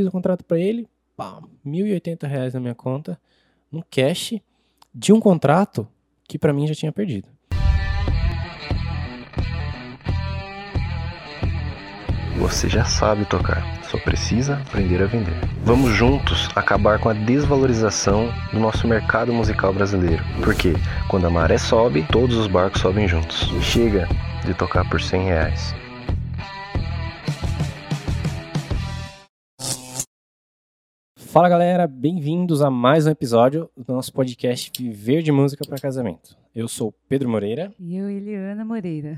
fiz o contrato para ele, pá, 1.080 reais na minha conta, um cash de um contrato que para mim já tinha perdido. Você já sabe tocar, só precisa aprender a vender. Vamos juntos acabar com a desvalorização do nosso mercado musical brasileiro. Porque quando a maré sobe, todos os barcos sobem juntos. Chega de tocar por 100 reais. Fala galera, bem-vindos a mais um episódio do nosso podcast Viver de Música para Casamento. Eu sou Pedro Moreira. E eu, Eliana Moreira.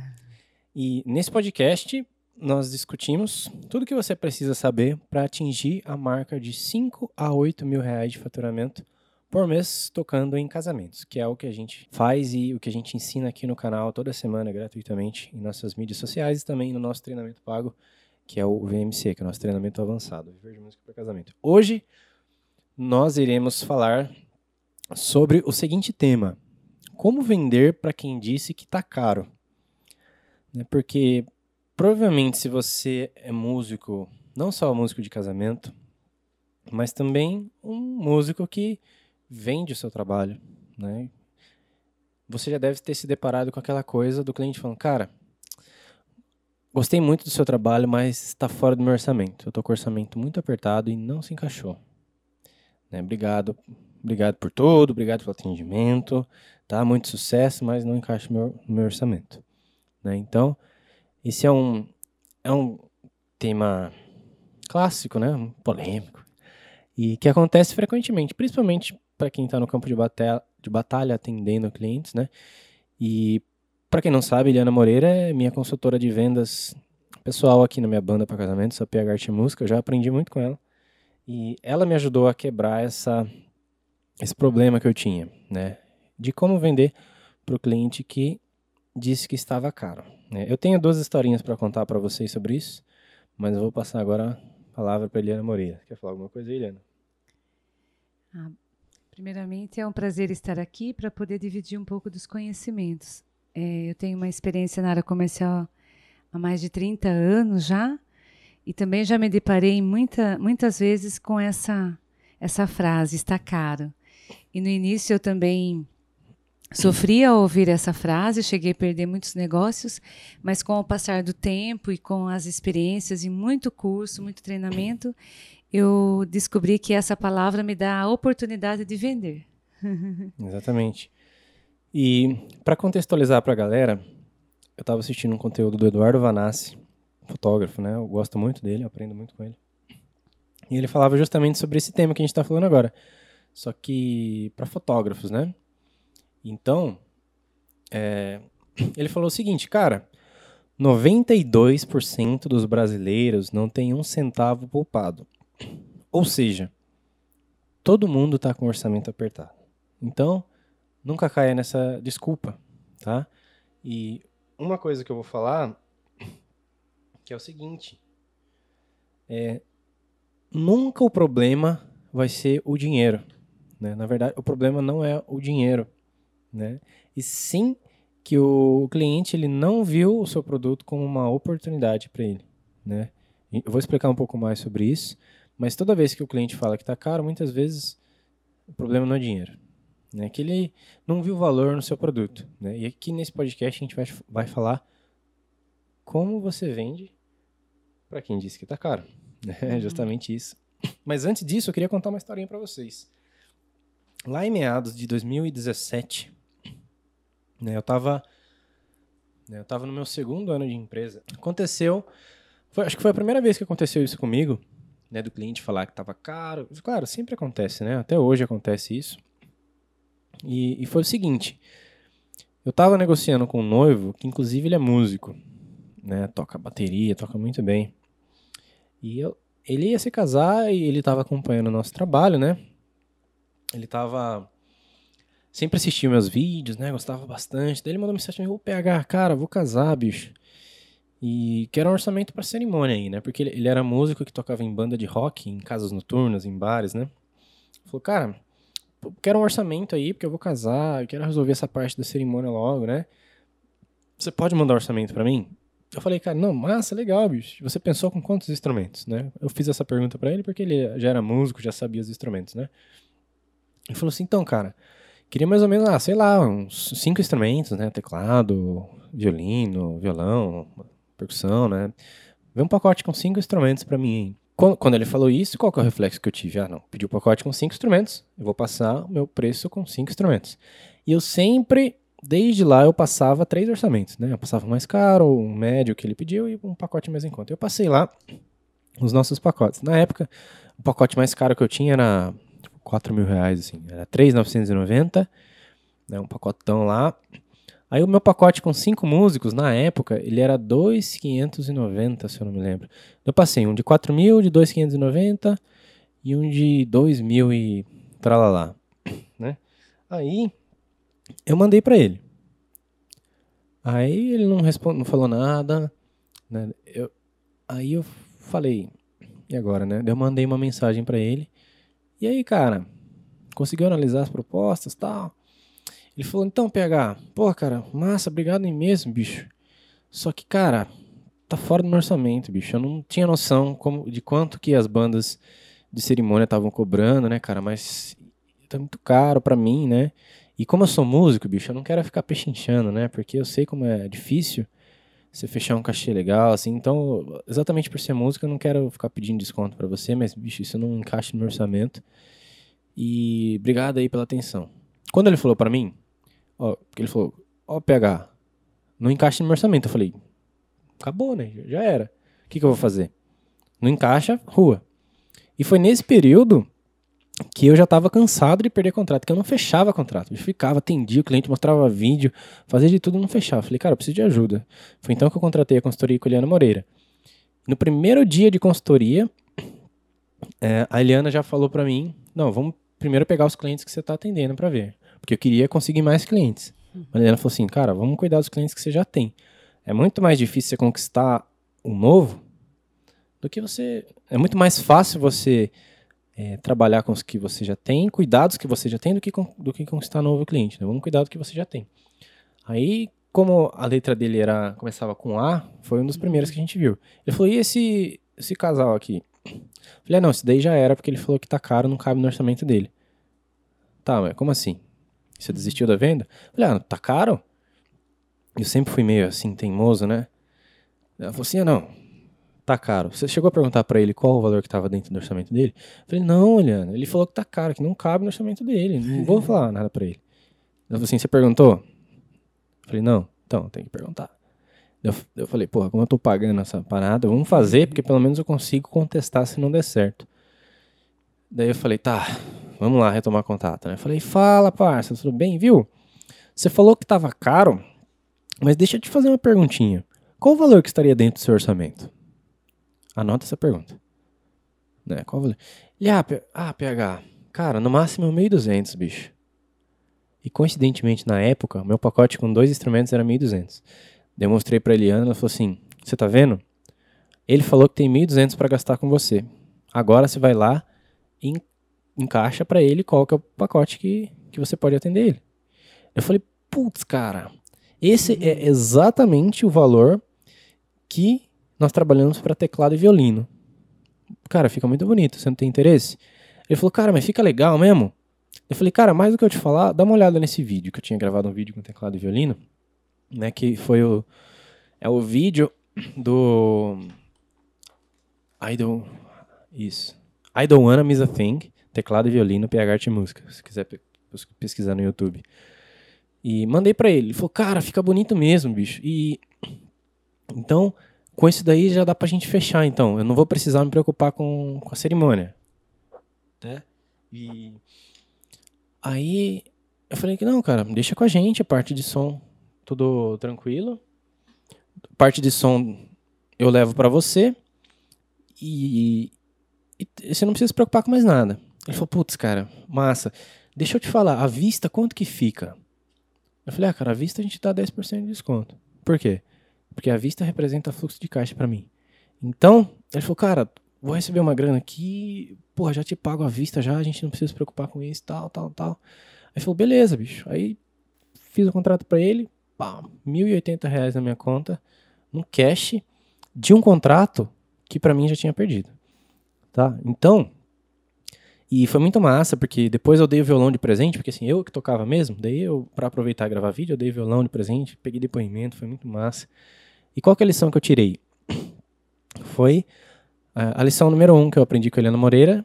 E nesse podcast nós discutimos tudo que você precisa saber para atingir a marca de 5 a 8 mil reais de faturamento por mês tocando em casamentos, que é o que a gente faz e o que a gente ensina aqui no canal toda semana gratuitamente em nossas mídias sociais e também no nosso treinamento pago, que é o VMC, que é o nosso treinamento avançado, Viver de Música para Casamento. Hoje nós iremos falar sobre o seguinte tema: como vender para quem disse que está caro. Né? Porque provavelmente, se você é músico, não só músico de casamento, mas também um músico que vende o seu trabalho, né? Você já deve ter se deparado com aquela coisa do cliente falando, cara, gostei muito do seu trabalho, mas está fora do meu orçamento. Eu estou com o orçamento muito apertado e não se encaixou. Né? Obrigado, obrigado por tudo, obrigado pelo atendimento, tá? Muito sucesso, mas não encaixa no meu, meu orçamento. Né? Então, esse é um, é um tema clássico, né? polêmico, e que acontece frequentemente, principalmente para quem está no campo de batalha, de batalha atendendo clientes, né? E para quem não sabe, Eliana Moreira é minha consultora de vendas pessoal aqui na minha banda para casamento, sou PH Arte Música, eu já aprendi muito com ela. E ela me ajudou a quebrar essa, esse problema que eu tinha, né? De como vender para o cliente que disse que estava caro. Né? Eu tenho duas historinhas para contar para vocês sobre isso, mas eu vou passar agora a palavra para Eliana Moreira. Quer falar alguma coisa, Eliana? Ah, primeiramente, é um prazer estar aqui para poder dividir um pouco dos conhecimentos. É, eu tenho uma experiência na área comercial há mais de 30 anos já, e também já me deparei muita, muitas vezes com essa, essa frase, está caro. E no início eu também Sofri ao ouvir essa frase, cheguei a perder muitos negócios, mas com o passar do tempo e com as experiências e muito curso, muito treinamento, eu descobri que essa palavra me dá a oportunidade de vender. Exatamente. E para contextualizar para a galera, eu estava assistindo um conteúdo do Eduardo Vanassi, fotógrafo, né? Eu gosto muito dele, aprendo muito com ele. E ele falava justamente sobre esse tema que a gente está falando agora, só que para fotógrafos, né? Então, é, ele falou o seguinte, cara, 92% dos brasileiros não tem um centavo poupado. Ou seja, todo mundo está com orçamento apertado. Então, nunca caia nessa desculpa, tá? E uma coisa que eu vou falar que é o seguinte, é nunca o problema vai ser o dinheiro, né? Na verdade, o problema não é o dinheiro né? E sim que o cliente ele não viu o seu produto como uma oportunidade para ele, né? Eu vou explicar um pouco mais sobre isso, mas toda vez que o cliente fala que está caro, muitas vezes o problema não é dinheiro, né? Que ele não viu valor no seu produto, né? E aqui nesse podcast a gente vai, vai falar como você vende para quem disse que está caro, né? Uhum. Justamente isso. Mas antes disso, eu queria contar uma historinha para vocês. Lá em meados de 2017, né? Eu estava né, eu tava no meu segundo ano de empresa. Aconteceu, foi, acho que foi a primeira vez que aconteceu isso comigo, né, do cliente falar que estava caro. Claro, sempre acontece, né? Até hoje acontece isso. E, e foi o seguinte, eu estava negociando com um noivo, que inclusive ele é músico, né? Toca bateria, toca muito bem. E eu, ele ia se casar e ele estava acompanhando o nosso trabalho, né? Ele estava sempre assistia meus vídeos, né? Gostava bastante. Daí ele mandou mensagem: Ô PH, cara, vou casar, bicho. E que era um orçamento para cerimônia aí, né? Porque ele, ele, era músico que tocava em banda de rock, em casas noturnas, em bares, né? Falou, cara, quero um orçamento aí, porque eu vou casar, eu quero resolver essa parte da cerimônia logo, né? Você pode mandar um orçamento para mim? Eu falei, cara, não, massa, legal, bicho. Você pensou com quantos instrumentos, né? Eu fiz essa pergunta para ele porque ele já era músico, já sabia os instrumentos, né? Ele falou assim, então, cara, queria mais ou menos, ah, sei lá, uns cinco instrumentos, né? Teclado, violino, violão, percussão, né? Vê um pacote com cinco instrumentos para mim. Quando ele falou isso, qual que é o reflexo que eu tive? Ah, não, pedi o um pacote com cinco instrumentos, eu vou passar o meu preço com cinco instrumentos. E eu sempre desde lá eu passava três orçamentos, né? Eu passava o mais caro, o médio que ele pediu e um pacote mais em conta. Eu passei lá os nossos pacotes. Na época, o pacote mais caro que eu tinha era tipo, 4 mil reais, assim. Era 3,990, né? Um pacotão lá. Aí o meu pacote com cinco músicos, na época, ele era 2,590, se eu não me lembro. Eu passei um de 4 mil, de 2,590 e um de 2 mil e tralalá, né? Aí eu mandei para ele. Aí ele não respondeu, não falou nada, né? Eu, aí eu falei, e agora, né? Eu mandei uma mensagem para ele. E aí, cara, conseguiu analisar as propostas, tal? Ele falou: "Então, PH, pô, cara, massa, obrigado mesmo, bicho. Só que, cara, tá fora do meu orçamento, bicho. Eu não tinha noção como, de quanto que as bandas de cerimônia estavam cobrando, né, cara? Mas tá muito caro para mim, né? E como eu sou músico, bicho, eu não quero ficar pechinchando, né? Porque eu sei como é difícil você fechar um cachê legal, assim. Então, exatamente por ser música, eu não quero ficar pedindo desconto para você, mas, bicho, isso não encaixa no meu orçamento. E obrigado aí pela atenção. Quando ele falou para mim, ó, ele falou, ó, PH, não encaixa no meu orçamento. Eu falei, acabou, né? Já era. O que, que eu vou fazer? Não encaixa, rua. E foi nesse período que eu já estava cansado de perder contrato, que eu não fechava contrato. Eu ficava, atendia o cliente, mostrava vídeo, fazia de tudo não fechava. Falei, cara, eu preciso de ajuda. Foi então que eu contratei a consultoria com a Eliana Moreira. No primeiro dia de consultoria, é, a Eliana já falou para mim, não, vamos primeiro pegar os clientes que você está atendendo para ver. Porque eu queria conseguir mais clientes. A Eliana falou assim, cara, vamos cuidar dos clientes que você já tem. É muito mais difícil você conquistar um novo do que você... É muito mais fácil você é, trabalhar com os que você já tem, cuidados que você já tem, do que, do que conquistar novo cliente. Né? Vamos cuidar do que você já tem. Aí, como a letra dele era começava com A, foi um dos primeiros que a gente viu. Ele falou: e esse, esse casal aqui? Falei: ah, não, esse daí já era, porque ele falou que tá caro, não cabe no orçamento dele. Tá, mas como assim? Você desistiu da venda? Falei: ah, tá caro? Eu sempre fui meio assim, teimoso, né? Ela falou assim: ah, não, tá caro. Você chegou a perguntar para ele qual o valor que estava dentro do orçamento dele? Eu falei, não, Eliana, ele falou que tá caro, que não cabe no orçamento dele. Não vou falar nada para ele. Ela falou assim, você perguntou? Eu falei, não, então, tem que perguntar. Eu, eu falei, porra, como eu tô pagando essa parada, vamos fazer, porque pelo menos eu consigo contestar se não der certo. Daí eu falei, tá, vamos lá retomar contato. Né? Eu falei, fala, parça, tudo bem, viu? Você falou que tava caro, mas deixa eu te fazer uma perguntinha. Qual o valor que estaria dentro do seu orçamento? Anota essa pergunta. Né? Qual valor? Ele, ah, ah, PH, cara, no máximo 1.200, bicho. E coincidentemente, na época, meu pacote com dois instrumentos era 1.200. Demonstrei pra Eliana, ela falou assim: Você tá vendo? Ele falou que tem 1.200 para gastar com você. Agora você vai lá e encaixa para ele qual que é o pacote que, que você pode atender ele. Eu falei: Putz, cara, esse é exatamente o valor que nós trabalhamos para teclado e violino. Cara, fica muito bonito, você não tem interesse? Ele falou, cara, mas fica legal mesmo? Eu falei, cara, mais do que eu te falar, dá uma olhada nesse vídeo, que eu tinha gravado um vídeo com teclado e violino, né, que foi o, é o vídeo do I don't, isso, I don't wanna miss a thing, teclado e violino, PH Arte Música, se quiser pesquisar no YouTube. E mandei para ele, ele falou, cara, fica bonito mesmo, bicho, e então com isso daí já dá pra gente fechar, então. Eu não vou precisar me preocupar com, com a cerimônia. Né? E aí eu falei que não, cara, deixa com a gente a parte de som tudo tranquilo. Parte de som eu levo para você. E, e, você não precisa se preocupar com mais nada. Ele falou, putz, cara, massa. Deixa eu te falar, a vista quanto que fica? Eu falei, ah, cara, a vista a gente dá 10% de desconto. Por quê? Porque a vista representa fluxo de caixa para mim. Então, ele falou, cara, vou receber uma grana aqui, porra, já te pago a vista já, a gente não precisa se preocupar com isso, tal, tal, tal. Aí falou, beleza, bicho. Aí fiz o contrato para ele, pá, 1.080 reais na minha conta, no cash de um contrato que para mim já tinha perdido. Tá? Então, e foi muito massa, porque depois eu dei o violão de presente, porque assim, eu que tocava mesmo, daí eu, para aproveitar e gravar vídeo, eu dei violão de presente, peguei depoimento, foi muito massa. E qual que é a lição que eu tirei? Foi a lição número um que eu aprendi com a Helena Moreira,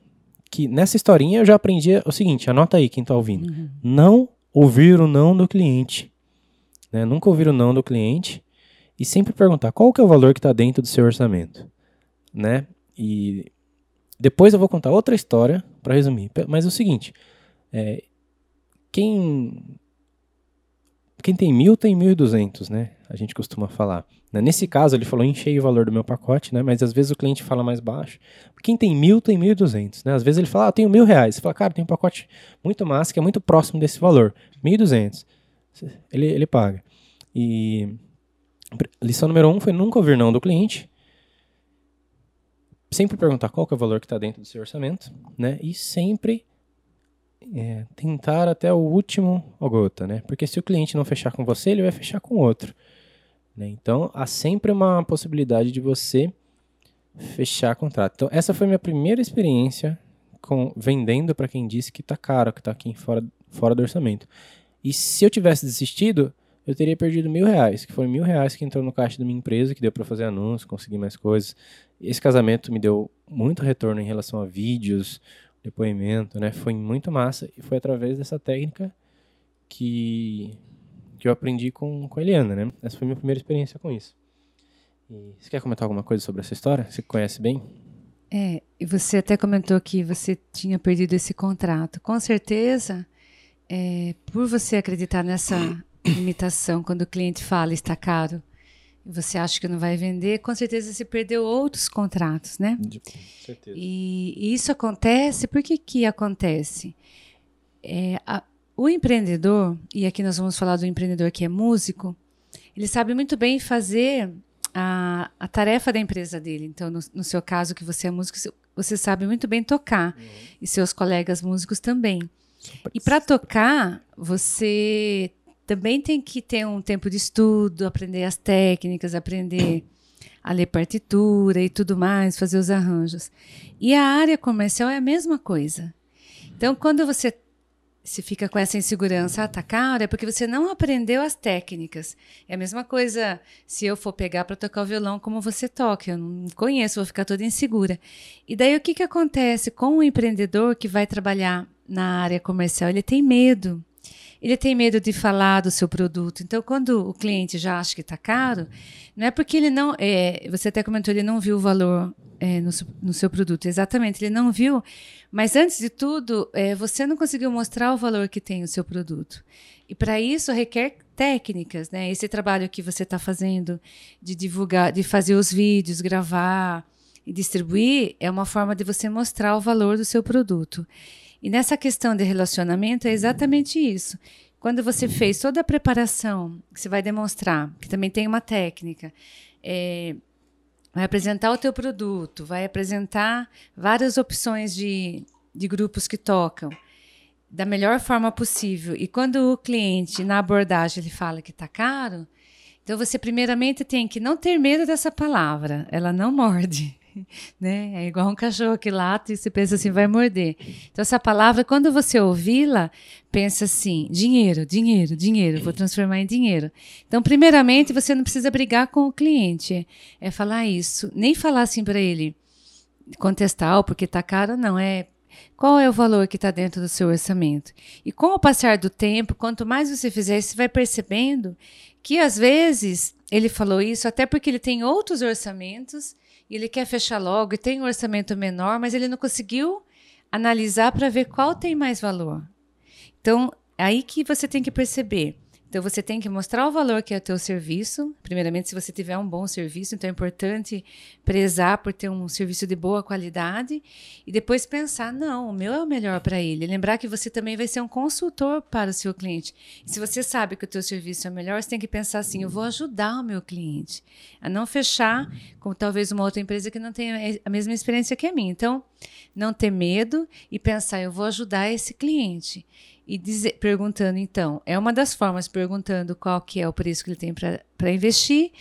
que nessa historinha eu já aprendi o seguinte, anota aí quem tá ouvindo. Uhum. Não ouvir o não do cliente. Né? Nunca ouvir o não do cliente e sempre perguntar qual que é o valor que está dentro do seu orçamento. Né? E depois eu vou contar outra história para resumir. Mas é o seguinte, é, quem quem tem mil tem mil e duzentos, né? A gente costuma falar. Né? Nesse caso, ele falou enchei o valor do meu pacote, né? Mas às vezes o cliente fala mais baixo. Quem tem mil tem mil e duzentos, né? Às vezes ele fala, ah, tenho mil reais. Você fala, cara, tem um pacote muito massa que é muito próximo desse valor, mil e duzentos. Ele, ele paga. E lição número um foi nunca ouvir não do cliente. Sempre perguntar qual é o valor que está dentro do seu orçamento, né? E sempre é, tentar até o último gota, né? Porque se o cliente não fechar com você, ele vai fechar com outro. Né? Então, há sempre uma possibilidade de você fechar contrato. Então, essa foi minha primeira experiência com vendendo para quem disse que está caro, que está aqui fora, fora do orçamento. E se eu tivesse desistido, eu teria perdido mil reais, que foi mil reais que entrou no caixa da minha empresa, que deu para fazer anúncios, conseguir mais coisas. Esse casamento me deu muito retorno em relação a vídeos, depoimento, né? Foi muito massa e foi através dessa técnica que, que eu aprendi com, com a Eliana, né? Essa foi a minha primeira experiência com isso. E você quer comentar alguma coisa sobre essa história? Você conhece bem? É, e você até comentou que você tinha perdido esse contrato. Com certeza, é, por você acreditar nessa limitação, quando o cliente fala está caro, e você acha que não vai vender, com certeza você perdeu outros contratos, né? De certeza. E, e isso acontece, por que que acontece? É, a, o empreendedor, e aqui nós vamos falar do empreendedor que é músico, ele sabe muito bem fazer a, a tarefa da empresa dele. Então, no, no, seu caso, que você é músico, você sabe muito bem tocar, uhum. e seus colegas músicos também. E para tocar, você também tem que ter um tempo de estudo, aprender as técnicas, aprender a ler partitura e tudo mais, fazer os arranjos. E a área comercial é a mesma coisa. Então, quando você se fica com essa insegurança, ah, tá caro, é porque você não aprendeu as técnicas. É a mesma coisa se eu for pegar para tocar o violão como você toca, eu não conheço, vou ficar toda insegura. E daí o que, que acontece com o empreendedor que vai trabalhar na área comercial? Ele tem medo ele tem medo de falar do seu produto. Então, quando o cliente já acha que está caro, não é porque ele não. É, você até comentou, ele não viu o valor é, no, no, seu produto. Exatamente, ele não viu. Mas antes de tudo, é, você não conseguiu mostrar o valor que tem o seu produto. E para isso requer técnicas, né? Esse trabalho que você está fazendo de divulgar, de fazer os vídeos, gravar e distribuir, é uma forma de você mostrar o valor do seu produto. E nessa questão de relacionamento é exatamente isso. Quando você fez toda a preparação, que você vai demonstrar, que também tem uma técnica, é, vai apresentar o teu produto, vai apresentar várias opções de, de grupos que tocam da melhor forma possível. E quando o cliente, na abordagem, ele fala que está caro, então você primeiramente tem que não ter medo dessa palavra, ela não morde. né? É igual um cachorro que late e você pensa assim, vai morder. Então, essa palavra, quando você ouvi-la, pensa assim: dinheiro, dinheiro, dinheiro, vou transformar em dinheiro. Então, primeiramente, você não precisa brigar com o cliente, é falar isso. Nem falar assim para ele, contestar, porque está caro, não. É qual é o valor que está dentro do seu orçamento? E com o passar do tempo, quanto mais você fizer, você vai percebendo que às vezes ele falou isso até porque ele tem outros orçamentos e ele quer fechar logo e tem um orçamento menor, mas ele não conseguiu analisar para ver qual tem mais valor. Então, aí que você tem que perceber então você tem que mostrar o valor que é o teu serviço. Primeiramente, se você tiver um bom serviço, então é importante prezar por ter um serviço de boa qualidade e depois pensar, não, o meu é o melhor para ele. Lembrar que você também vai ser um consultor para o seu cliente. E se você sabe que o teu serviço é melhor, você tem que pensar assim, eu vou ajudar o meu cliente a não fechar com talvez uma outra empresa que não tenha a mesma experiência que a minha. Então, não ter medo e pensar, eu vou ajudar esse cliente e dizer, perguntando então, é uma das formas perguntando qual que é o preço que ele tem para investir,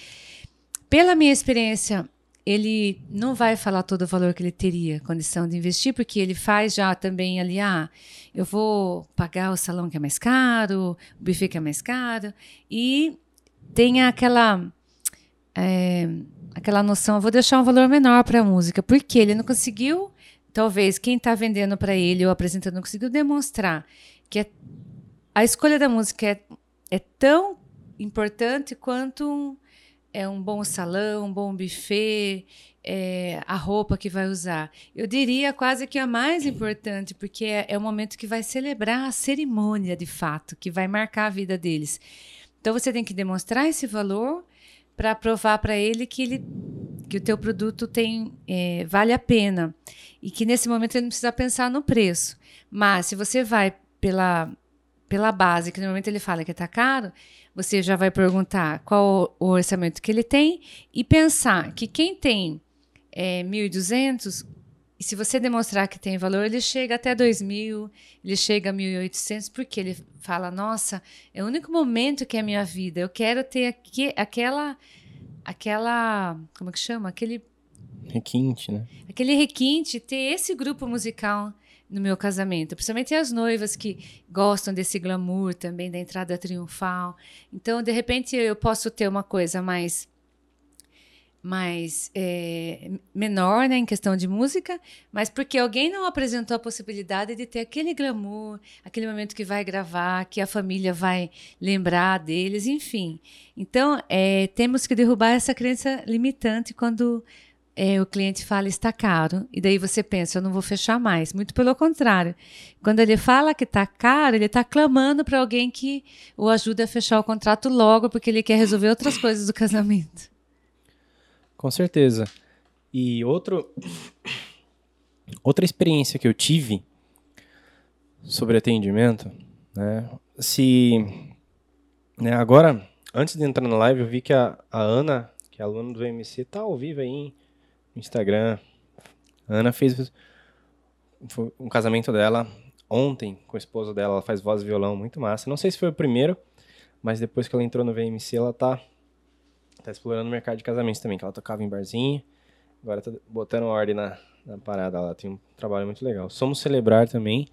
pela minha experiência, ele não vai falar todo o valor que ele teria condição de investir, porque ele faz já também ali, ah, eu vou pagar o salão que é mais caro, o buffet que é mais caro, e tem aquela é, aquela noção, vou deixar um valor menor para a música, porque ele não conseguiu, talvez quem está vendendo para ele ou apresentando não conseguiu demonstrar que é, a escolha da música é, é tão importante quanto um, é um bom salão, um bom buffet, é, a roupa que vai usar. Eu diria quase que a mais importante, porque é, é o momento que vai celebrar a cerimônia de fato, que vai marcar a vida deles. Então você tem que demonstrar esse valor para provar para ele que ele que o teu produto tem é, vale a pena e que nesse momento ele não precisa pensar no preço. Mas se você vai pela pela base, que no momento ele fala que está caro, você já vai perguntar qual o orçamento que ele tem e pensar que quem tem é, 1.200, e se você demonstrar que tem valor, ele chega até 2.000, ele chega a 1.800, porque ele fala, nossa, é o único momento que é a minha vida, eu quero ter aqui, aquela, aquela, como é que chama? Aquele... Requinte, né? Aquele requinte, ter esse grupo musical no meu casamento, principalmente as noivas que gostam desse glamour também da entrada triunfal. Então, de repente, eu posso ter uma coisa mais mais é, menor, né, em questão de música, mas porque alguém não apresentou a possibilidade de ter aquele glamour, aquele momento que vai gravar, que a família vai lembrar deles, enfim. Então, é, temos que derrubar essa crença limitante quando é, o cliente fala está caro, e daí você pensa, eu não vou fechar mais. Muito pelo contrário. Quando ele fala que está caro, ele está clamando para alguém que o ajude a fechar o contrato logo, porque ele quer resolver outras coisas do casamento. Com certeza. E outro, outra experiência que eu tive sobre atendimento, né? Se né, agora, antes de entrar na live, eu vi que a, a Ana, que é aluna do VMC, tá ao vivo aí, hein? Instagram. A Ana fez um casamento dela ontem com o esposo dela. Ela faz voz e violão muito massa. Não sei se foi o primeiro, mas depois que ela entrou no VMC, ela tá, tá explorando o mercado de casamentos também. Que ela tocava em barzinho, agora tá botando ordem na, na parada. Ela tem um trabalho muito legal. Somos Celebrar também,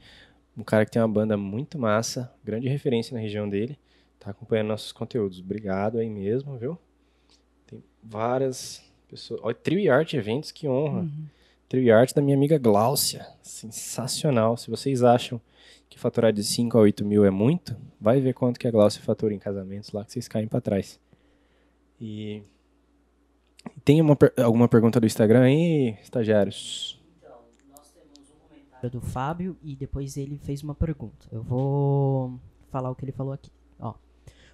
um cara que tem uma banda muito massa, grande referência na região dele. Tá acompanhando nossos conteúdos. Obrigado aí mesmo, viu? Tem várias Pessoa, olha, Trio e Arte Eventos, que honra. Uhum. Trio e Arte da minha amiga Gláucia. Sensacional. Se vocês acham que faturar de 5 a 8 mil é muito, vai ver quanto que a Gláucia fatura em casamentos lá, que vocês caem para trás. E tem uma, alguma pergunta do Instagram aí, estagiários? Então, nós temos um comentário do Fábio e depois ele fez uma pergunta. Eu vou falar o que ele falou aqui.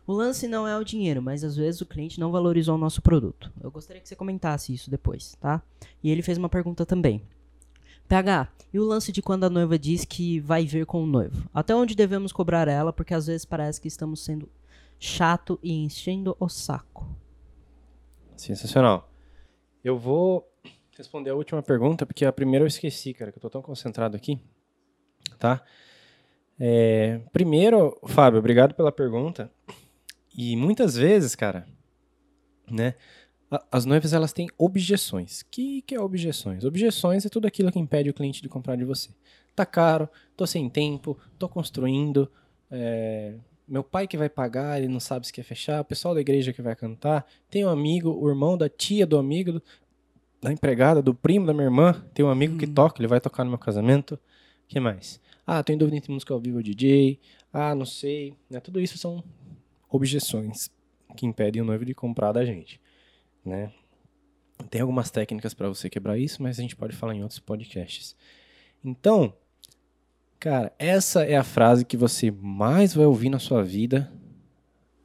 O lance não é o dinheiro, mas às vezes o cliente não valorizou o nosso produto. Eu gostaria que você comentasse isso depois, tá? E ele fez uma pergunta também. PH, e o lance de quando a noiva diz que vai vir com o noivo? Até onde devemos cobrar ela? Porque às vezes parece que estamos sendo chato e enchendo o saco. Sensacional. Eu vou responder a última pergunta, porque a primeira eu esqueci, cara, que eu tô tão concentrado aqui. Tá? É, primeiro, Fábio, obrigado pela pergunta. E muitas vezes, cara, né? As noivas elas têm objeções. Que que é objeções? Objeções é tudo aquilo que impede o cliente de comprar de você. Tá caro, tô sem tempo, tô construindo, é, meu pai que vai pagar, ele não sabe se quer fechar, o pessoal da igreja que vai cantar, tem um amigo, o irmão da tia do amigo, do, da empregada, do primo da minha irmã, tem um amigo hum. que toca, ele vai tocar no meu casamento. que mais? Ah, tô em dúvida entre música ao vivo ou DJ. Ah, não sei. Né? Tudo isso são objeções que impedem o noivo de comprar da gente, né? Tem algumas técnicas para você quebrar isso, mas a gente pode falar em outros podcasts. Então, cara, essa é a frase que você mais vai ouvir na sua vida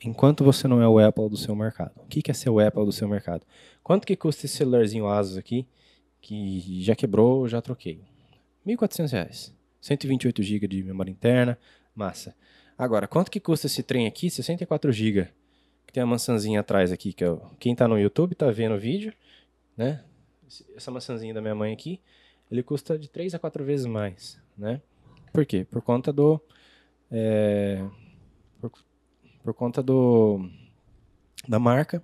enquanto você não é o Apple do seu mercado. O que é ser o Apple do seu mercado? Quanto que custa esse celularzinho Asus aqui, que já quebrou, já troquei? R$ 1.400. 128 GB de memória interna, massa. Agora, quanto que custa esse trem aqui? 64 GB. Tem a maçãzinha atrás aqui, que é quem está no YouTube está vendo o vídeo, né? Essa maçãzinha da minha mãe aqui, ele custa de 3 a 4 vezes mais, né? Por quê? Por conta do é, por, por conta do da marca,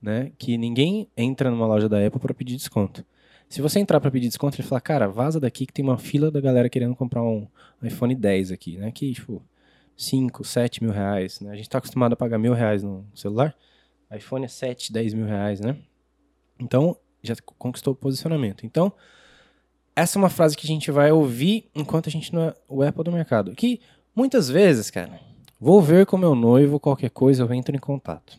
né? Que ninguém entra numa loja da Apple para pedir desconto. Se você entrar para pedir desconto, ele fala, cara, vaza daqui que tem uma fila da galera querendo comprar um iPhone 10 aqui, né? Que, tipo, 5, 7 mil reais, né? A gente tá acostumado a pagar mil reais no celular. iPhone é 7, 10 mil reais, né? Então, já conquistou o posicionamento. Então, essa é uma frase que a gente vai ouvir enquanto a gente não é o Apple do mercado. Que, muitas vezes, cara, vou ver com meu noivo, qualquer coisa, eu entro em contato.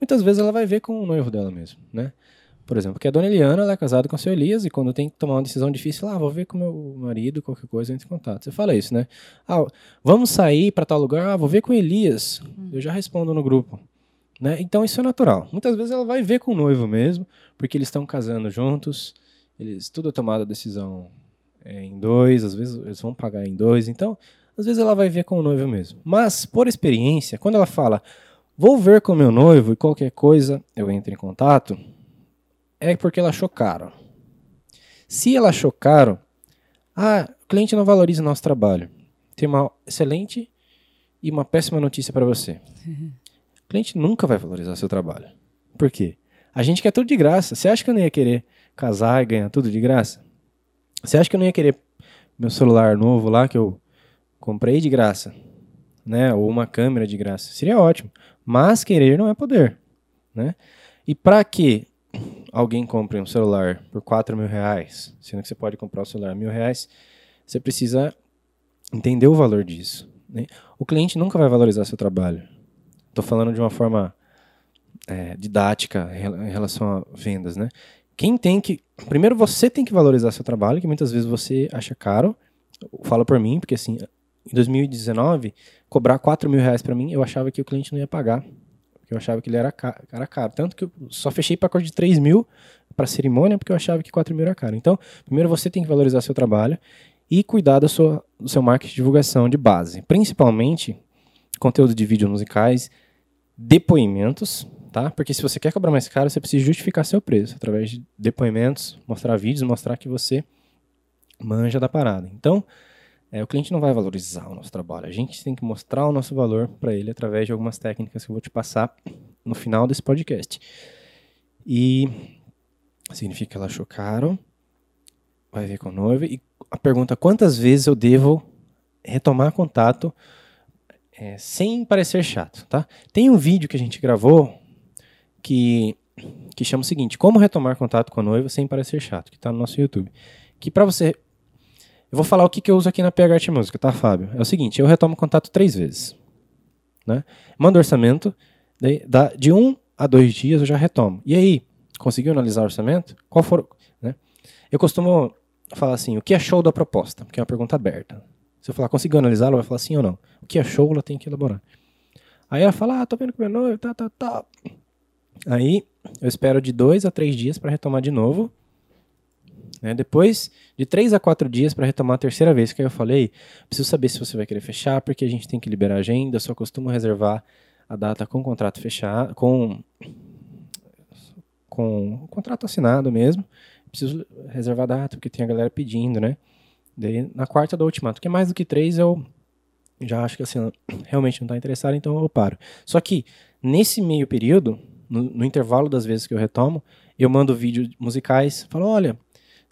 Muitas vezes ela vai ver com o noivo dela mesmo, né? Por exemplo, que a dona Eliana ela é casada com o seu Elias e quando tem que tomar uma decisão difícil, ah, vou ver com meu marido, qualquer coisa, entre em contato. Você fala isso, né? Ah, vamos sair para tal lugar, ah, vou ver com o Elias. Eu já respondo no grupo. Né? Então isso é natural. Muitas vezes ela vai ver com o noivo mesmo, porque eles estão casando juntos, eles tudo é tomada decisão é, em dois, às vezes eles vão pagar em dois, então às vezes ela vai ver com o noivo mesmo. Mas por experiência, quando ela fala, vou ver com meu noivo e qualquer coisa eu entro em contato, é porque ela achou caro. Se ela achou caro, ah, o cliente não valoriza o nosso trabalho. Tem uma excelente e uma péssima notícia para você. O cliente nunca vai valorizar seu trabalho. Por quê? A gente quer tudo de graça. Você acha que eu não ia querer casar e ganhar tudo de graça? Você acha que eu não ia querer meu celular novo lá que eu comprei de graça, né? Ou uma câmera de graça? Seria ótimo. Mas querer não é poder, né? E para que alguém compre um celular por 4 mil reais, sendo que você pode comprar o celular mil reais, você precisa entender o valor disso. Né? O cliente nunca vai valorizar seu trabalho. Estou falando de uma forma é, didática em relação a vendas, né? Quem tem que. Primeiro você tem que valorizar seu trabalho, que muitas vezes você acha caro. Fala por mim, porque assim, em 2019, cobrar 4 mil reais para mim, eu achava que o cliente não ia pagar porque eu achava que ele era caro, era caro. Tanto que eu só fechei pacote de 3 mil para cerimônia, porque eu achava que 4 mil era caro. Então, primeiro você tem que valorizar seu trabalho e cuidar da sua, do seu marketing de divulgação de base. Principalmente conteúdo de vídeos musicais, depoimentos, tá? Porque se você quer cobrar mais caro, você precisa justificar seu preço através de depoimentos, mostrar vídeos, mostrar que você manja da parada. Então, é, o cliente não vai valorizar o nosso trabalho. A gente tem que mostrar o nosso valor para ele através de algumas técnicas que eu vou te passar no final desse podcast. E significa que ela achou caro, vai ver com o noivo. E a pergunta: quantas vezes eu devo retomar contato é, sem parecer chato, tá? Tem um vídeo que a gente gravou que, que chama o seguinte: Como retomar contato com a noiva sem parecer chato, que está no nosso YouTube. Que para você eu vou falar o que, que eu uso aqui na PH Art Música, tá, Fábio? É o seguinte, eu retomo contato três vezes. Né? Mando orçamento, daí, dá, de um a dois dias eu já retomo. E aí, conseguiu analisar o orçamento? Qual for, né? Eu costumo falar assim, o que é show da proposta? Que é uma pergunta aberta. Se eu falar, conseguiu analisar, ela vai falar sim ou não. O que é show, ela tem que elaborar. Aí ela fala, ah, tô vendo que meu noivo, tá, tá, tá. Aí eu espero de dois a três dias para retomar de novo né? Depois de três a quatro dias para retomar a terceira vez que eu falei, preciso saber se você vai querer fechar, porque a gente tem que liberar a agenda. Eu só costumo reservar a data com contrato fechado, com com contrato assinado mesmo. Preciso reservar a data porque tem a galera pedindo, né? Daí na quarta do ultimato, que é mais do que três, eu já acho que assim realmente não está interessado, então eu paro. Só que nesse meio período, no, no intervalo das vezes que eu retomo, eu mando vídeos musicais, falo, olha,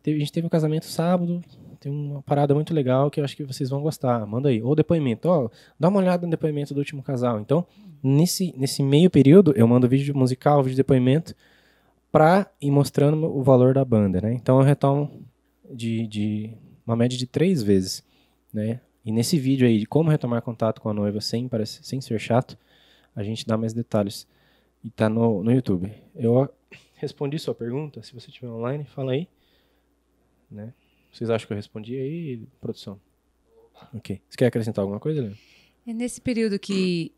a gente teve um casamento sábado, tem uma parada muito legal que eu acho que vocês vão gostar. Manda aí. Ou depoimento. Ó, dá uma olhada no depoimento do último casal. Então, nesse, nesse meio período, eu mando vídeo musical, vídeo de depoimento, pra ir mostrando o valor da banda, né? Então, eu retomo de, de uma média de três vezes, né? E nesse vídeo aí de como retomar contato com a noiva sem, parece, sem ser chato, a gente dá mais detalhes. E tá no, no YouTube. Eu respondi sua pergunta. Se você estiver online, fala aí. Né? Vocês acham que eu respondi aí, produção? Ok. Você quer acrescentar alguma coisa, Leandro? É nesse período que,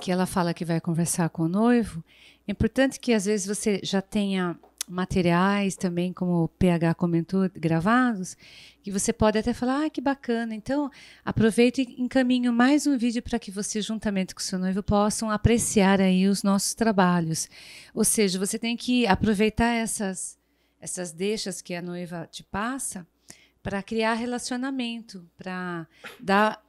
que ela fala que vai conversar com o noivo, é importante que às vezes você já tenha materiais também, como o PH comentou, gravados, que você pode até falar, ah, que bacana. Então, aproveite e encaminho mais um vídeo para que você, juntamente com o seu noivo, possam apreciar aí os nossos trabalhos. Ou seja, você tem que aproveitar essas essas deixas que a noiva te passa para criar relacionamento, para dar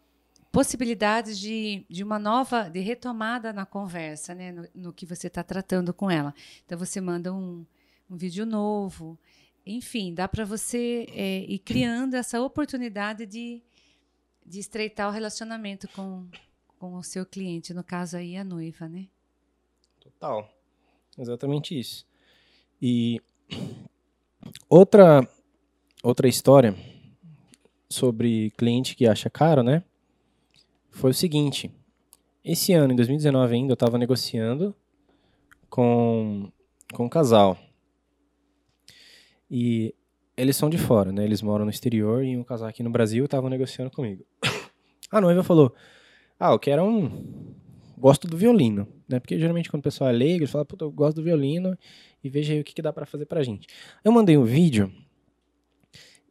possibilidades de, de uma nova, de retomada na conversa, né, no, no que você está tratando com ela. Então você manda um, um vídeo novo, enfim, dá para você é, ir criando essa oportunidade de, de estreitar o relacionamento com, com o seu cliente, no caso aí a noiva, né? Total, exatamente isso. E outra outra história sobre cliente que acha caro, né? Foi o seguinte. Esse ano, em 2019 ainda, eu estava negociando com, com um casal. E eles são de fora, né? Eles moram no exterior e um casal aqui no Brasil estavam negociando comigo. A noiva falou: Ah, eu quero um. Gosto do violino, né? Porque geralmente quando o pessoal é leigo, eles falam: Puta, eu gosto do violino e veja aí o que, que dá para fazer pra gente. Eu mandei um vídeo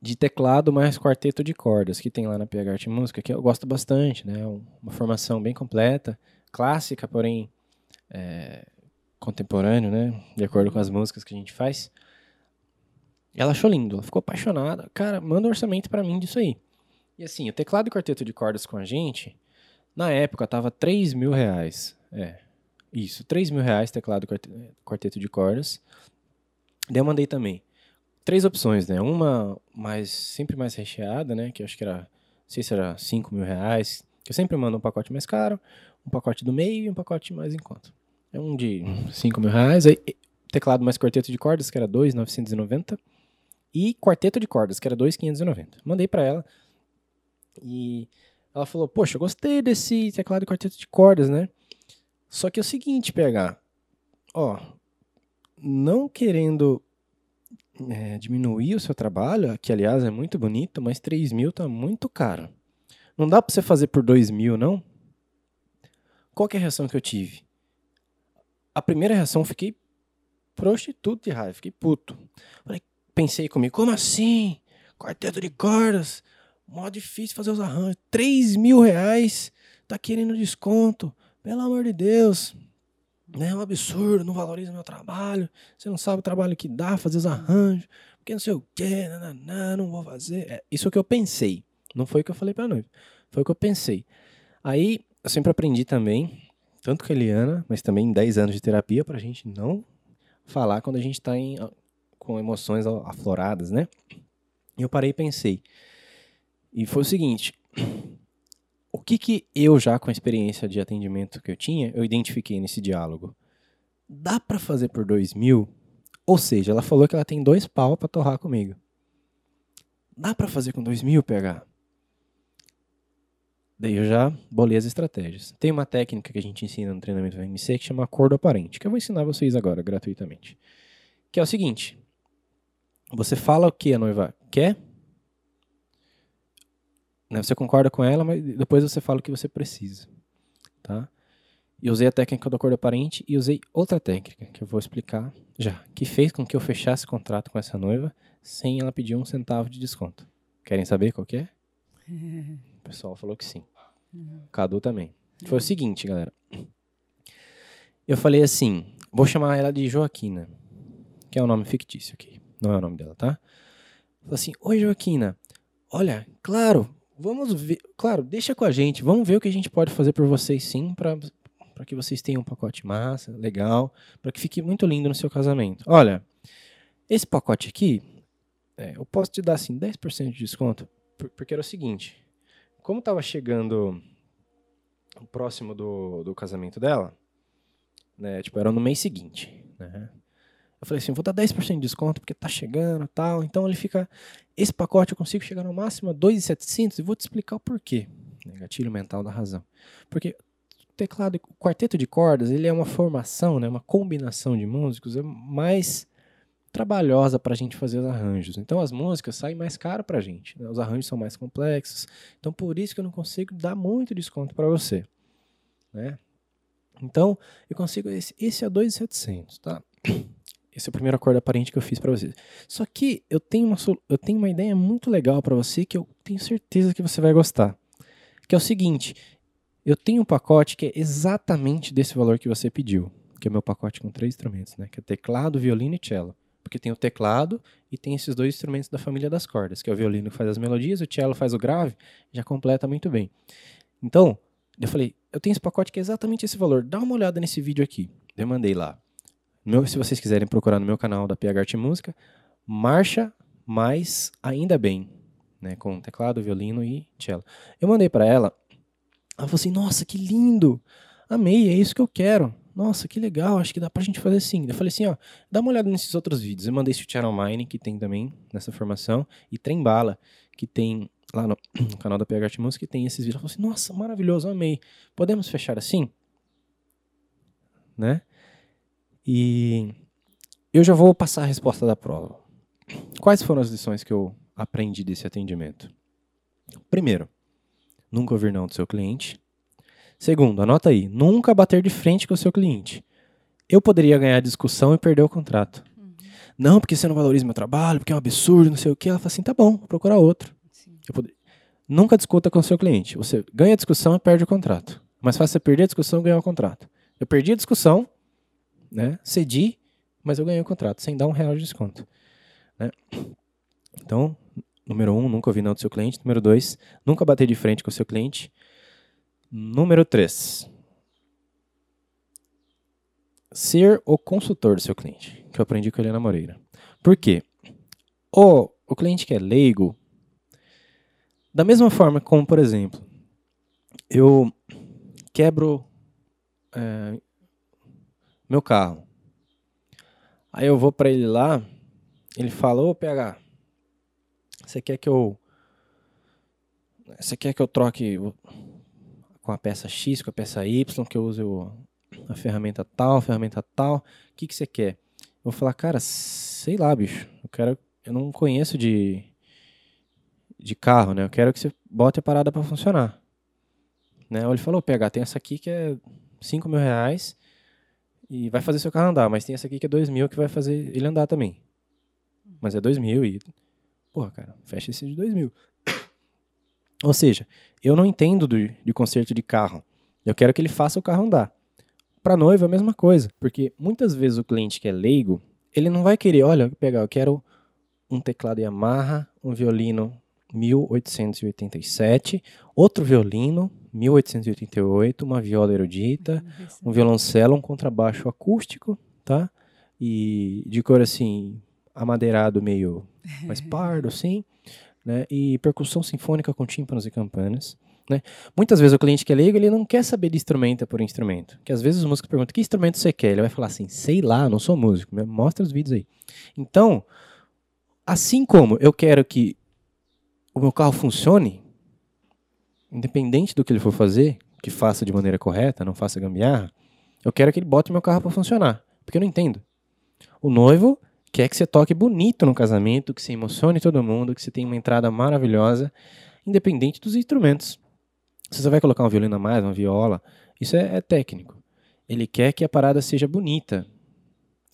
de teclado mais quarteto de cordas que tem lá na PH Arte Música, que eu gosto bastante, né? Uma formação bem completa, clássica, porém é, contemporâneo, né? De acordo com as músicas que a gente faz. Ela achou lindo, ela ficou apaixonada. Cara, manda um orçamento para mim disso aí. E assim, o teclado e quarteto de cordas com a gente, na época tava 3 mil reais. É, isso, 3 mil reais teclado quarteto de cordas. Daí eu mandei também três opções, né? Uma mais sempre mais recheada, né? Que eu acho que era, não sei se era 5 mil reais. Eu sempre mando um pacote mais caro, um pacote do meio e um pacote mais em conta. É um de 5 mil reais. Aí, teclado mais quarteto de cordas, que era 2,990. E quarteto de cordas, que era 2,590. Mandei para ela. E ela falou: Poxa, eu gostei desse teclado de quarteto de cordas, né? Só que é o seguinte, PH. Ó, não querendo é, diminuir o seu trabalho, que aliás é muito bonito, mas 3 mil tá muito caro. Não dá para você fazer por 2 mil, não? Qual é a reação que eu tive? A primeira reação, eu fiquei prostituto de raiva, fiquei puto. Pensei comigo, como assim? Quarteto de cordas, mó difícil fazer os arranjos. 3 mil reais, tá querendo desconto. Pelo amor de Deus, né? É um absurdo, não valoriza meu trabalho, você não sabe o trabalho que dá, fazer os arranjos, porque não sei o quê, não, não vou fazer. É, isso é o que eu pensei, não foi o que eu falei pra noiva, foi o que eu pensei. Aí, eu sempre aprendi também, tanto com a Eliana, mas também em 10 anos de terapia, pra gente não falar quando a gente tá em, com emoções afloradas, né? E eu parei e pensei. E foi o seguinte, o que, que eu já com a experiência de atendimento que eu tinha, eu identifiquei nesse diálogo? Dá para fazer por dois mil? Ou seja, ela falou que ela tem dois pau para torrar comigo. Dá para fazer com dois mil, PH? Daí eu já bolei as estratégias. Tem uma técnica que a gente ensina no treinamento VMC que chama acordo aparente, que eu vou ensinar vocês agora, gratuitamente. Que é o seguinte: você fala o que a noiva quer, né? Você concorda com ela, mas depois você fala o que você precisa. Tá? E usei a técnica do acordo aparente e usei outra técnica que eu vou explicar já, que fez com que eu fechasse contrato com essa noiva sem ela pedir um centavo de desconto. Querem saber qual que é? O pessoal falou que sim. Cadu também. Foi o seguinte, galera. Eu falei assim, vou chamar ela de Joaquina, que é um nome fictício aqui, não é o nome dela, tá? Falei assim, oi Joaquina, olha, claro, vamos ver. Claro, deixa com a gente. Vamos ver o que a gente pode fazer por vocês sim, para que vocês tenham um pacote massa, legal, para que fique muito lindo no seu casamento. Olha, esse pacote aqui, é, eu posso te dar assim 10% de desconto, porque era o seguinte, como estava chegando próximo do, do casamento dela, né, tipo, era no mês seguinte, né, eu falei assim, vou dar 10% de desconto porque tá chegando tal. Então ele fica. Esse pacote eu consigo chegar no máximo a 2,700 e vou te explicar o porquê. Gatilho mental da razão. Porque o teclado, o quarteto de cordas, ele é uma formação, né, uma combinação de músicos é mais trabalhosa para a gente fazer os arranjos. Então as músicas saem mais caro para a gente. Né? Os arranjos são mais complexos. Então por isso que eu não consigo dar muito desconto para você. Né? Então eu consigo esse, esse é 2,700, tá? Esse é o primeiro acordo aparente que eu fiz para vocês. Só que eu tenho uma, eu tenho uma ideia muito legal para você que eu tenho certeza que você vai gostar. Que é o seguinte: eu tenho um pacote que é exatamente desse valor que você pediu. Que é o meu pacote com três instrumentos, né? Que é teclado, violino e cello. Porque tem o teclado e tem esses dois instrumentos da família das cordas, que é o violino que faz as melodias, o cello faz o grave, já completa muito bem. Então, eu falei, eu tenho esse pacote que é exatamente esse valor. Dá uma olhada nesse vídeo aqui. Eu mandei lá. Meu, se vocês quiserem procurar no meu canal da PH Arte Música, marcha mais ainda bem, né, com teclado, violino e cello. Eu mandei para ela. Ela falou assim: "Nossa, que lindo! Amei, é isso que eu quero. Nossa, que legal, acho que dá pra gente fazer assim". Eu falei assim, ó, dá uma olhada nesses outros vídeos. Eu mandei esse Channel Mine que tem também nessa formação e Trembala, que tem lá no, no canal da PH Arte Música, que tem esses vídeos. Ela falou assim: "Nossa, maravilhoso, amei. Podemos fechar assim?" Né? E eu já vou passar a resposta da prova. Quais foram as lições que eu aprendi desse atendimento? Primeiro, nunca ouvir não do seu cliente. Segundo, anota aí, nunca bater de frente com o seu cliente. Eu poderia ganhar discussão e perder o contrato. Uhum. Não, porque você não valoriza meu trabalho, porque é um absurdo, não sei o quê. Ela fala assim, tá bom, vou procurar outro. Poder... Nunca discuta com o seu cliente. Você ganha a discussão e perde o contrato. Mas faz você perder a discussão e ganhar o contrato. Eu perdi a discussão, né? Cedi, mas eu ganhei o contrato, sem dar um real de desconto. Né? Então, número um, nunca ouvir não do seu cliente. Número dois, nunca bater de frente com o seu cliente. Número três, ser o consultor do seu cliente, que eu aprendi com a Helena Moreira. Por quê? O, o cliente que é leigo, da mesma forma como, por exemplo, eu quebro é, meu carro. Aí eu vou para ele lá, ele fala, ô PH, você quer que eu. Você quer que eu troque com a peça X, com a peça Y, que eu use o, a ferramenta tal, a ferramenta tal. O que, que você quer? Eu vou falar, cara, sei lá, bicho. Eu quero. Eu não conheço de, de carro, né? Eu quero que você bote a parada para funcionar. Né? Ele falou, PH, tem essa aqui que é 5 mil reais e vai fazer seu carro andar, mas tem essa aqui que é 2 mil que vai fazer ele andar também. Mas é 2 mil e. Porra, cara, fecha esse de 2 mil. Ou seja, eu não entendo do, de conserto de carro. Eu quero que ele faça o carro andar. Para noiva é a mesma coisa, porque muitas vezes o cliente que é leigo, ele não vai querer, olha, pegar, eu quero um teclado Yamaha, um violino 1887, outro violino 1888, uma viola erudita, um violoncelo, um contrabaixo acústico, tá? E de cor assim, amadeirado meio mais pardo, assim, né? E percussão sinfônica com tímpanos e campanas. Né? Muitas vezes o cliente que é leigo, ele não quer saber de instrumento por instrumento. Que às vezes os músicos perguntam, que instrumento você quer? Ele vai falar assim, sei lá, não sou músico. Mostra os vídeos aí. Então, assim como eu quero que o meu carro funcione, independente do que ele for fazer, que faça de maneira correta, não faça gambiarra, eu quero que ele bote meu carro para funcionar. Porque eu não entendo. O noivo quer que você toque bonito no casamento, que você emocione todo mundo, que você tenha uma entrada maravilhosa, independente dos instrumentos. Se você vai colocar um violino a mais, uma viola, isso é, é técnico. Ele quer que a parada seja bonita.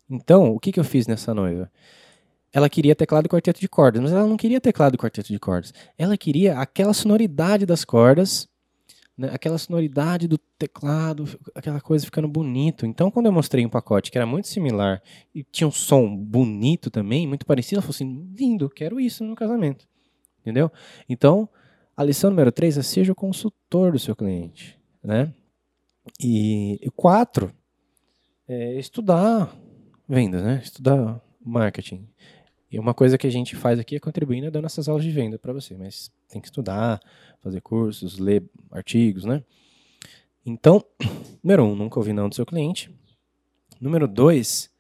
Então, o que, que eu fiz nessa noiva? Ela queria teclado e quarteto de cordas, mas ela não queria teclado e quarteto de cordas. Ela queria aquela sonoridade das cordas né, aquela sonoridade do teclado, aquela coisa ficando bonito. Então, quando eu mostrei um pacote que era muito similar e tinha um som bonito também, muito parecido, ela falou assim: lindo, quero isso no casamento. Entendeu? Então, a lição número 3 é seja o consultor do seu cliente. Né? E, e quatro, é estudar vendas, né? estudar marketing. E uma coisa que a gente faz aqui é contribuindo dando essas aulas de venda para você, mas tem que estudar, fazer cursos, ler artigos, né? Então, número um, nunca ouvi não do seu cliente. Número dois,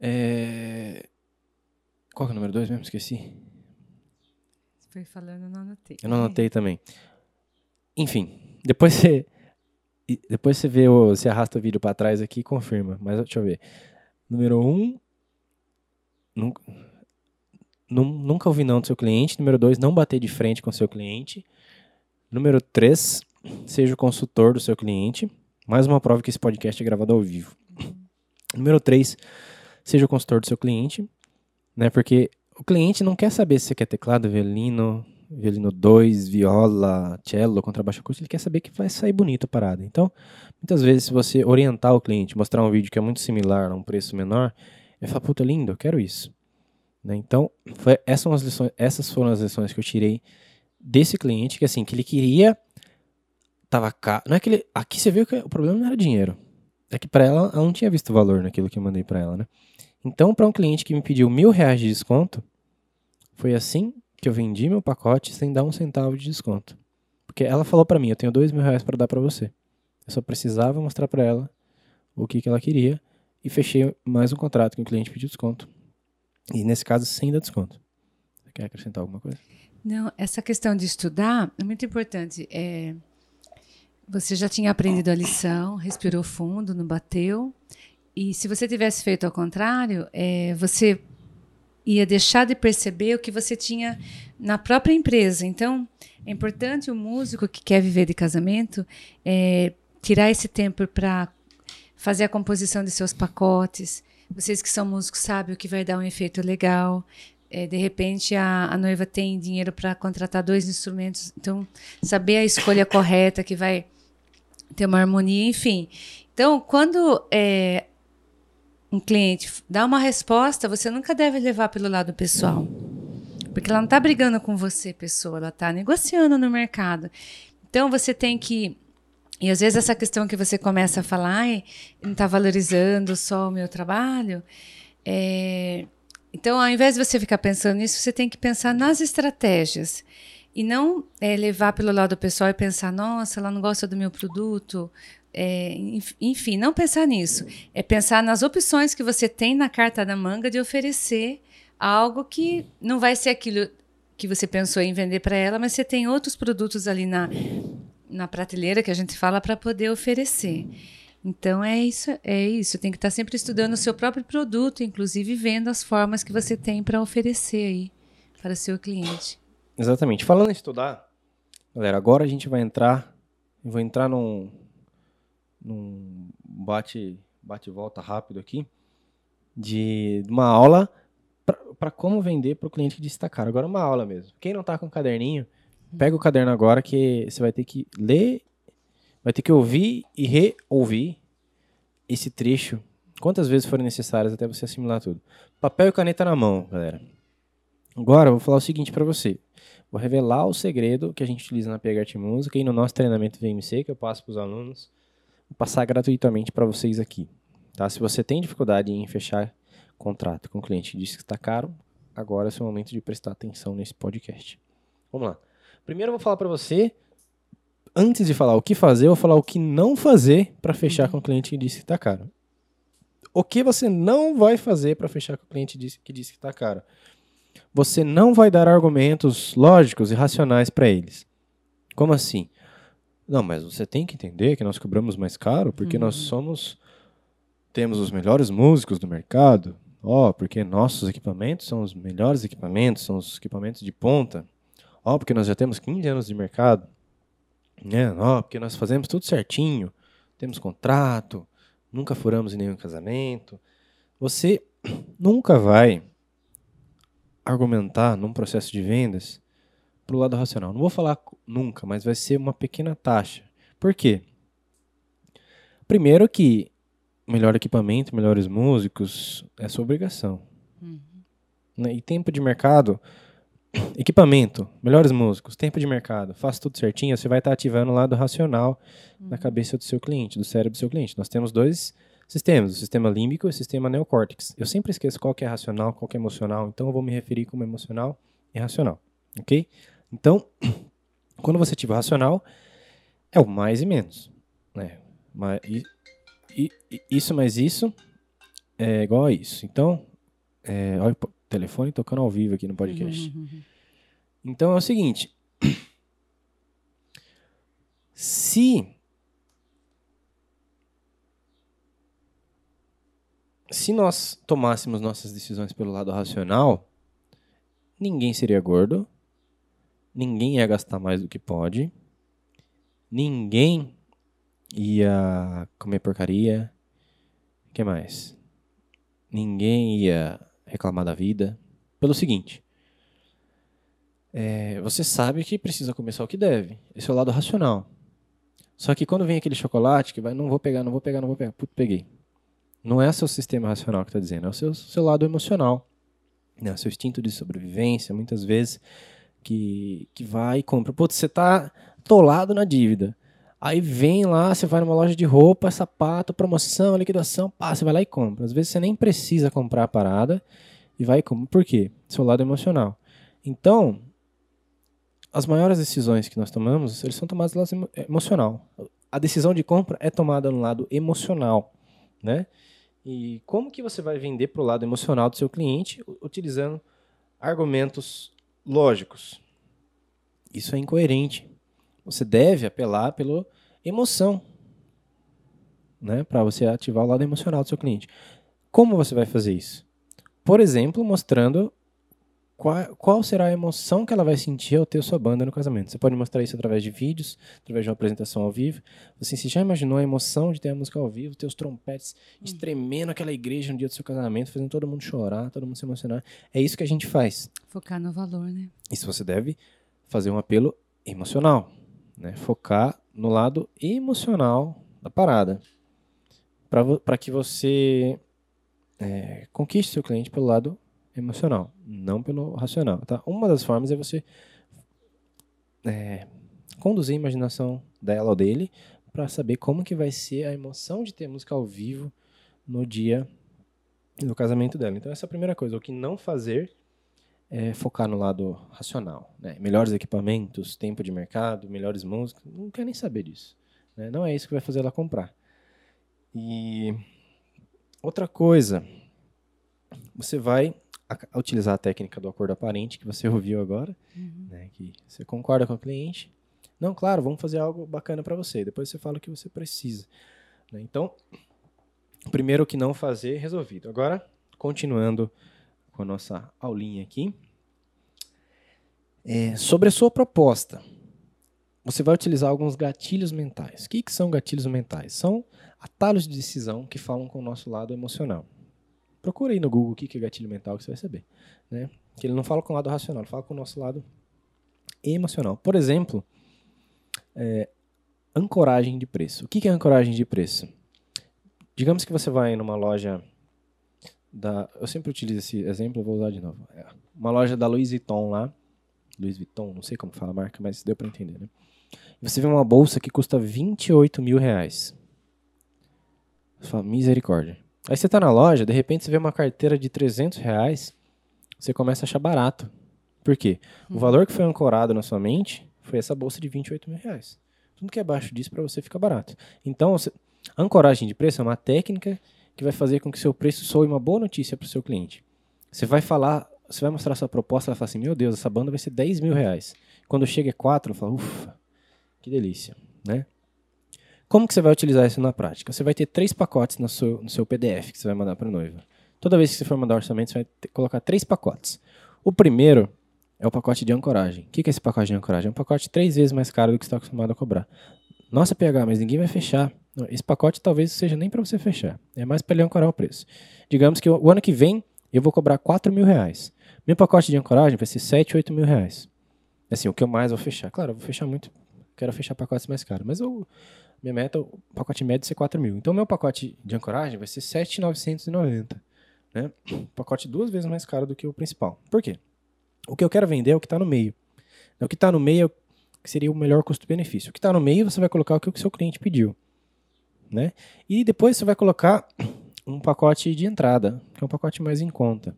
é... qual que é o número dois mesmo? Esqueci. Você foi falando, eu não anotei. Eu não anotei também. Enfim, depois você depois você vê, você arrasta o vídeo para trás aqui e confirma. Mas deixa eu ver. Número um, Nunca, nunca ouvir não do seu cliente. Número dois, não bater de frente com o seu cliente. Número três, seja o consultor do seu cliente. Mais uma prova que esse podcast é gravado ao vivo. Número três, seja o consultor do seu cliente, né? Porque o cliente não quer saber se você quer teclado, violino, violino 2, viola, cello, contrabaixo acústico, ele quer saber que vai sair bonito a parada. Então, muitas vezes, se você orientar o cliente, mostrar um vídeo que é muito similar a um preço menor, eu falo, puta, lindo, eu quero isso. Né? Então, foi, essas, lições, essas foram as lições que eu tirei desse cliente, que assim, que ele queria tava caro. Não é que ele, aqui você viu que o problema não era dinheiro. É que pra ela, ela não tinha visto valor naquilo que eu mandei pra ela, né? Então, pra um cliente que me pediu mil reais de desconto, foi assim que eu vendi meu pacote sem dar um centavo de desconto. Porque ela falou pra mim, eu tenho dois mil reais pra dar pra você. Eu só precisava mostrar pra ela o que, que ela queria e fechei mais um contrato que o cliente pediu desconto. E nesse caso, sem dar desconto. Você quer acrescentar alguma coisa? Não, essa questão de estudar é muito importante. É, você já tinha aprendido a lição, respirou fundo, não bateu. E se você tivesse feito ao contrário, é, você ia deixar de perceber o que você tinha na própria empresa. Então, é importante o músico que quer viver de casamento é, tirar esse tempo para fazer a composição de seus pacotes. Vocês que são músicos sabem o que vai dar um efeito legal. É, de repente a, a noiva tem dinheiro para contratar dois instrumentos, então saber a escolha correta que vai ter uma harmonia, enfim. Então, quando é, um cliente dá uma resposta, você nunca deve levar pelo lado pessoal. Porque ela não está brigando com você, pessoa, ela está negociando no mercado. Então, você tem que e às vezes essa questão que você começa a falar, não está valorizando só o meu trabalho. É... Então, ao invés de você ficar pensando nisso, você tem que pensar nas estratégias. E não é, levar pelo lado pessoal e pensar, nossa, ela não gosta do meu produto. É, enfim, não pensar nisso. É pensar nas opções que você tem na carta da manga de oferecer algo que não vai ser aquilo que você pensou em vender para ela, mas você tem outros produtos ali na, na prateleira que a gente fala para poder oferecer. Então é isso, é isso. Tem que estar tá sempre estudando o seu próprio produto, inclusive vendo as formas que você tem para oferecer aí para seu cliente. Exatamente. Falando em estudar, galera, agora a gente vai entrar, eu vou entrar num, num bate bate volta rápido aqui de uma aula para como vender para o cliente destacar. Agora uma aula mesmo. Quem não está com caderninho, Pega o caderno agora que você vai ter que ler, vai ter que ouvir e reouvir esse trecho quantas vezes forem necessárias até você assimilar tudo. Papel e caneta na mão, galera. Agora eu vou falar o seguinte para você. Vou revelar o segredo que a gente utiliza na PH Música e no nosso treinamento VMC que eu passo para os alunos. Vou passar gratuitamente para vocês aqui. Tá? Se você tem dificuldade em fechar contrato com o cliente e diz que está caro, agora é o seu momento de prestar atenção nesse podcast. Vamos lá. Primeiro eu vou falar para você, antes de falar o que fazer, eu vou falar o que não fazer para fechar com o cliente que disse que está caro. O que você não vai fazer para fechar com o cliente que disse que está caro? Você não vai dar argumentos lógicos e racionais para eles. Como assim? Não, mas você tem que entender que nós cobramos mais caro porque uhum. nós somos temos os melhores músicos do mercado. Ó, oh, porque nossos equipamentos são os melhores equipamentos, são os equipamentos de ponta. Ó, porque nós já temos 15 anos de mercado. Né? Ó, porque nós fazemos tudo certinho. Temos contrato. Nunca furamos em nenhum casamento. Você nunca vai argumentar num processo de vendas pro lado racional. Não vou falar nunca, mas vai ser uma pequena taxa. Por quê? Primeiro que melhor equipamento, melhores músicos é sua obrigação. Uhum. Né? E tempo de mercado, Equipamento, melhores músicos, tempo de mercado, faça tudo certinho, você vai estar ativando o lado racional uhum. na cabeça do seu cliente, do cérebro do seu cliente. Nós temos dois sistemas, o sistema límbico e o sistema neocórtex. Eu sempre esqueço qual que é racional, qual que é emocional, então eu vou me referir como emocional e racional, ok? Então, quando você ativar racional, é o mais e menos, né? E, e, e, isso mais isso é igual a isso. Então, é, olha, telefone tocando ao vivo aqui no podcast. Uhum, uhum, uhum. Então é o seguinte. Se se nós tomássemos nossas decisões pelo lado racional, ninguém seria gordo, ninguém ia gastar mais do que pode, ninguém ia comer porcaria, o que mais? Ninguém ia reclamar da vida. Pelo seguinte: é, você sabe que precisa começar o que deve. Esse é o lado racional. Só que quando vem aquele chocolate que vai, não vou pegar, não vou pegar, não vou pegar, puto, peguei. Não é o seu sistema racional que está dizendo, é o seu, seu lado emocional. Né? Seu instinto de sobrevivência, muitas vezes, que, que vai e compra. Putz, você está atolado na dívida. Aí vem lá, você vai numa loja de roupa, sapato, promoção, liquidação, pá, você vai lá e compra. Às vezes você nem precisa comprar a parada e vai e compra. Por quê? Seu lado emocional. Então, as maiores decisões que nós tomamos, eles são tomadas no lado emocional. A decisão de compra é tomada no lado emocional, né? E como que você vai vender para o lado emocional do seu cliente utilizando argumentos lógicos? Isso é incoerente. Você deve apelar pela emoção, né, para você ativar o lado emocional do seu cliente. Como você vai fazer isso? Por exemplo, mostrando qual, qual, será a emoção que ela vai sentir ao ter sua banda no casamento. Você pode mostrar isso através de vídeos, através de uma apresentação ao vivo. Assim, você já imaginou a emoção de ter a música ao vivo, ter os trompetes hum. estremendo aquela igreja no dia do seu casamento, fazendo todo mundo chorar, todo mundo se emocionar? É isso que a gente faz. Focar no valor, né? Isso você deve fazer um apelo emocional né? Focar no lado emocional da parada. Para que você é, conquiste seu cliente pelo lado emocional, não pelo racional. Tá? Uma das formas é você é, conduzir a imaginação dela ou dele para saber como que vai ser a emoção de ter música ao vivo no dia do casamento dela. Então essa é a primeira coisa, o que não fazer é, focar no lado racional. Né? Melhores equipamentos, tempo de mercado, melhores músicas, não quer nem saber disso. Né? Não é isso que vai fazer ela comprar. E outra coisa, você vai utilizar a técnica do acordo aparente que você ouviu agora, uhum. né? que você concorda com o cliente. Não, claro, vamos fazer algo bacana para você. Depois você fala o que você precisa. Né? Então, primeiro o que não fazer, resolvido. Agora, continuando com a nossa aulinha aqui. É, sobre a sua proposta, você vai utilizar alguns gatilhos mentais. O que, que são gatilhos mentais? São atalhos de decisão que falam com o nosso lado emocional. Procure aí no Google o que, que é gatilho mental que você vai saber. Né? Que ele não fala com o lado racional, ele fala com o nosso lado emocional. Por exemplo, é, ancoragem de preço. O que, que é ancoragem de preço? Digamos que você vai numa loja da. Eu sempre utilizo esse exemplo, vou usar de novo. É uma loja da Louis Vuitton lá. Louis Vuitton, não sei como fala a marca, mas deu para entender, né? Você vê uma bolsa que custa 28 mil reais. Você fala, misericórdia. Aí você tá na loja, de repente você vê uma carteira de 300 reais, você começa a achar barato. Por quê? O uhum. valor que foi ancorado na sua mente foi essa bolsa de 28 mil reais. Tudo que é abaixo disso para você fica barato. Então, você... ancoragem de preço é uma técnica que vai fazer com que seu preço soe uma boa notícia para o seu cliente. Você vai falar, você vai mostrar sua proposta, ela fala assim, meu Deus, essa banda vai ser 10 mil reais. Quando chega é 4, ela fala, ufa, que delícia, né? Como que você vai utilizar isso na prática? Você vai ter três pacotes no seu, no seu PDF que você vai mandar para a noiva. Toda vez que você for mandar orçamento, você vai ter, colocar três pacotes. O primeiro é o pacote de ancoragem. O que é esse pacote de ancoragem? É um pacote três vezes mais caro do que você está acostumado a cobrar. Nossa, PH, mas ninguém vai fechar. Esse pacote talvez seja nem para você fechar. É mais para ele ancorar o preço. Digamos que o ano que vem eu vou cobrar 4 mil reais. Meu pacote de ancoragem vai ser 7, 8 mil reais. Assim, o que eu mais vou fechar. Claro, eu vou fechar muito. Quero fechar pacotes mais caros. Mas eu, minha meta, o pacote médio é ser 4 mil. Então, meu pacote de ancoragem vai ser 7,990. Né? Pacote duas vezes mais caro do que o principal. Por quê? O que eu quero vender é o que está no meio. O que está no meio é que seria o melhor custo-benefício. O que está no meio, você vai colocar o que o seu cliente pediu né? E depois você vai colocar um pacote de entrada, que é um pacote mais em conta,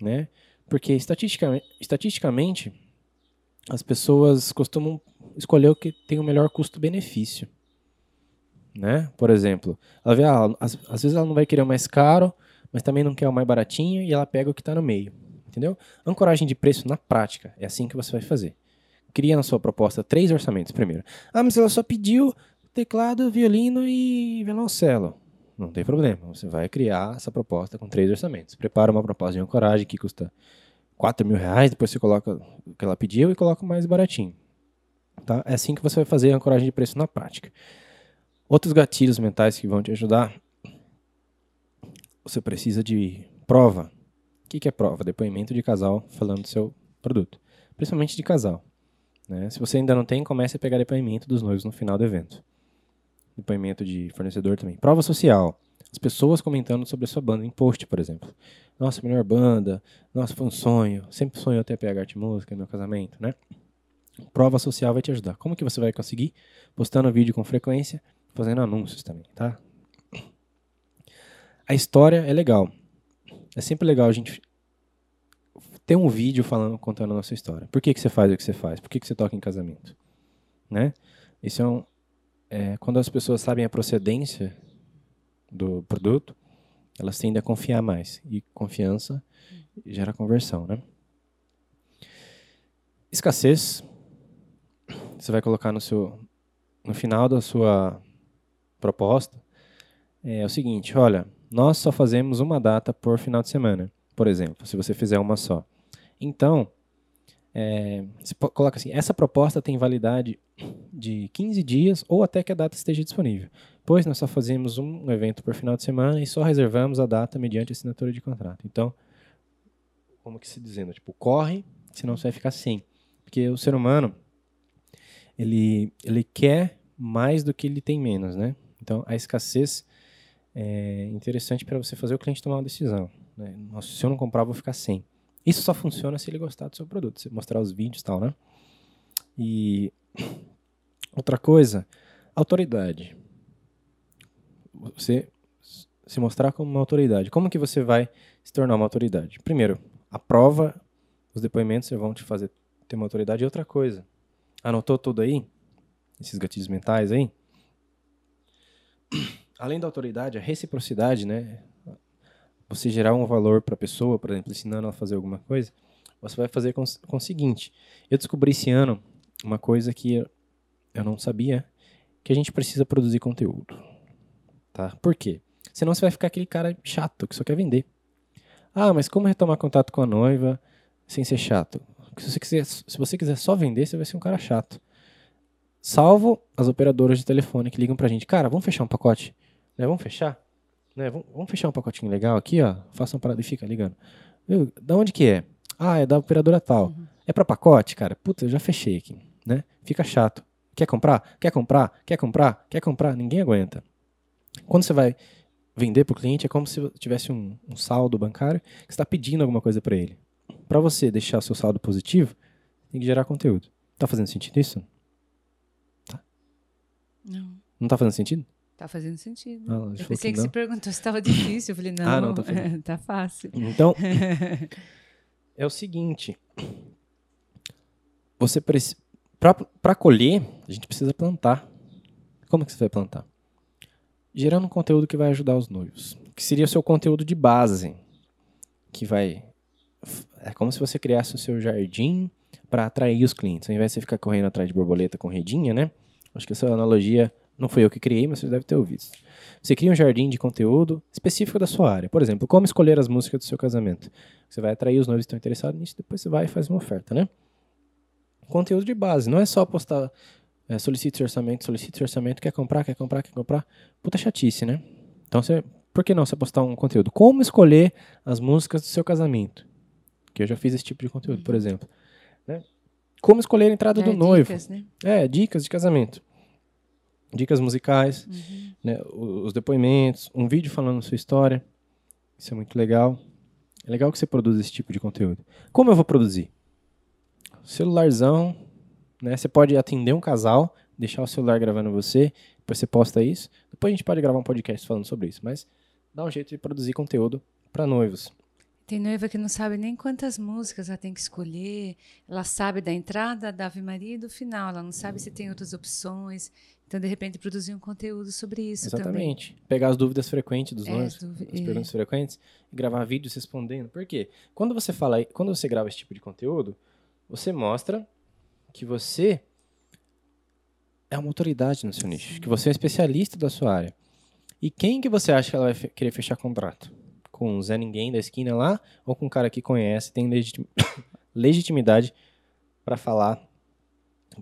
né? Porque estatisticamente, estatisticamente as pessoas costumam escolher o que tem o melhor custo-benefício, né? Por exemplo, ela vê, ah, às, às vezes ela não vai querer o mais caro, mas também não quer o mais baratinho e ela pega o que está no meio, entendeu? Ancoragem de preço na prática é assim que você vai fazer. Cria na sua proposta três orçamentos primeiro. Ah, mas ela só pediu teclado, violino e violoncelo. Não tem problema, você vai criar essa proposta com três orçamentos. Prepara uma proposta de ancoragem que custa 4 mil reais, depois você coloca o que ela pediu e coloca mais baratinho. Tá? É assim que você vai fazer a ancoragem de preço na prática. Outros gatilhos mentais que vão te ajudar, você precisa de prova. O que é prova? Depoimento de casal falando do seu produto. Principalmente de casal. Né? Se você ainda não tem, comece a pegar depoimento dos noivos no final do evento depoimento de fornecedor também. Prova social. As pessoas comentando sobre a sua banda em post, por exemplo. Nossa, melhor banda. Nossa, foi um sonho. Sempre sonhou ter PH Arte Música meu casamento, né? Prova social vai te ajudar. Como que você vai conseguir? Postando vídeo com frequência, fazendo anúncios também, tá? A história é legal. É sempre legal a gente ter um vídeo falando, contando a nossa história. Por que, que você faz o que você faz? Por que, que você toca em casamento? Né? Isso é, um, é quando as pessoas sabem a procedência do produto, elas tendem a confiar mais. E confiança gera conversão, né? Escassez, você vai colocar no seu no final da sua proposta é o seguinte, olha, nós só fazemos uma data por final de semana, por exemplo, se você fizer uma só. Então, é, coloca assim, essa proposta tem validade de 15 dias ou até que a data esteja disponível, pois nós só fazemos um evento por final de semana e só reservamos a data mediante assinatura de contrato. Então, como que se dizendo, tipo, corre, senão você vai ficar sem. Porque o ser humano, ele, ele quer mais do que ele tem menos, né? Então, a escassez é interessante para você fazer o cliente tomar uma decisão. Né? Nossa, se eu não comprar, vou ficar sem. Isso só funciona se ele gostar do seu produto, se mostrar os vídeos e tal, né? E outra coisa, autoridade. Você se mostrar como uma autoridade. Como que você vai se tornar uma autoridade? Primeiro, a prova, os depoimentos vão te fazer ter uma autoridade. E outra coisa, anotou tudo aí? Esses gatilhos mentais aí? Além da autoridade, a reciprocidade, né? Você gerar um valor para a pessoa, por exemplo, ensinando ela a fazer alguma coisa, você vai fazer com, com o seguinte. Eu descobri esse ano uma coisa que eu não sabia, que a gente precisa produzir conteúdo. Tá? Por quê? Senão você vai ficar aquele cara chato que só quer vender. Ah, mas como retomar contato com a noiva sem ser chato? Se você quiser, se você quiser só vender, você vai ser um cara chato. Salvo as operadoras de telefone que ligam pra gente. Cara, vamos fechar um pacote? Né? Vamos fechar? Né? Vamos, vamos fechar um pacotinho legal aqui, ó. Faça uma parada e fica ligando. Eu, da onde que é? Ah, é da operadora tal. Uhum. É pra pacote, cara? Puta, eu já fechei aqui, né? Fica chato. Quer comprar? Quer comprar? Quer comprar? Quer comprar? Ninguém aguenta. Quando você vai vender para o cliente, é como se tivesse um, um saldo bancário que está pedindo alguma coisa para ele. Para você deixar o seu saldo positivo, tem que gerar conteúdo. Tá fazendo sentido isso? Tá. Não. Não tá fazendo sentido? Tá fazendo sentido. Ah, eu pensei que, que você perguntou se estava difícil. Eu falei, não, ah, não tá, tá fácil. Então, é o seguinte. Você precisa... Para colher, a gente precisa plantar. Como que você vai plantar? gerando um conteúdo que vai ajudar os noivos, que seria o seu conteúdo de base, que vai é como se você criasse o seu jardim para atrair os clientes, ao invés de você ficar correndo atrás de borboleta com redinha, né? Acho que essa analogia não foi eu que criei, mas você deve ter ouvido. Você cria um jardim de conteúdo específico da sua área. Por exemplo, como escolher as músicas do seu casamento. Você vai atrair os noivos que estão interessados nisso, depois você vai e faz uma oferta, né? Conteúdo de base, não é só postar é, solicite orçamento, solicite orçamento, quer comprar, quer comprar, quer comprar. Puta chatice, né? Então, você, por que não você postar um conteúdo? Como escolher as músicas do seu casamento? Que eu já fiz esse tipo de conteúdo, por exemplo. Né? Como escolher a entrada é, do noivo. Dicas, né? É, dicas de casamento. Dicas musicais, uhum. né, os depoimentos, um vídeo falando a sua história. Isso é muito legal. É legal que você produza esse tipo de conteúdo. Como eu vou produzir? Celularzão, né? Você pode atender um casal, deixar o celular gravando você, depois você posta isso. Depois a gente pode gravar um podcast falando sobre isso, mas dá um jeito de produzir conteúdo para noivos. Tem noiva que não sabe nem quantas músicas ela tem que escolher. Ela sabe da entrada, da Ave Maria e do final. Ela não sabe se tem outras opções. Então, de repente, produzir um conteúdo sobre isso Exatamente. Também. Pegar as dúvidas frequentes dos é, as perguntas é. frequentes, e gravar vídeos respondendo. Por quê? Quando você fala, quando você grava esse tipo de conteúdo, você mostra que você é uma autoridade no seu nicho, que você é um especialista da sua área. E quem que você acha que ela vai fe querer fechar contrato? Com o Zé Ninguém da esquina lá ou com um cara que conhece, tem legitim legitimidade para falar,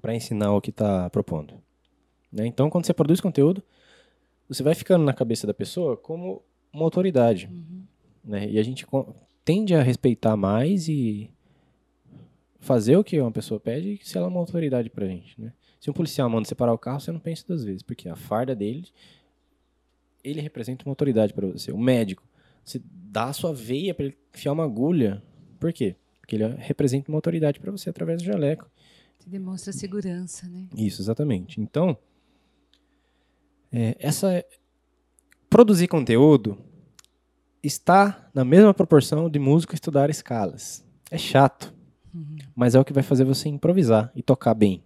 para ensinar o que está propondo? Né? Então, quando você produz conteúdo, você vai ficando na cabeça da pessoa como uma autoridade. Uhum. Né? E a gente tende a respeitar mais e fazer o que uma pessoa pede se ela é uma autoridade pra gente, né? Se um policial manda separar o carro, você não pensa duas vezes, porque a farda dele, ele representa uma autoridade para você. O médico, você dá a sua veia para ele enfiar uma agulha. Por quê? Porque ele representa uma autoridade para você através do jaleco. Te demonstra segurança, né? Isso, exatamente. Então, é, essa produzir conteúdo está na mesma proporção de músico estudar escalas. É chato, mas é o que vai fazer você improvisar e tocar bem.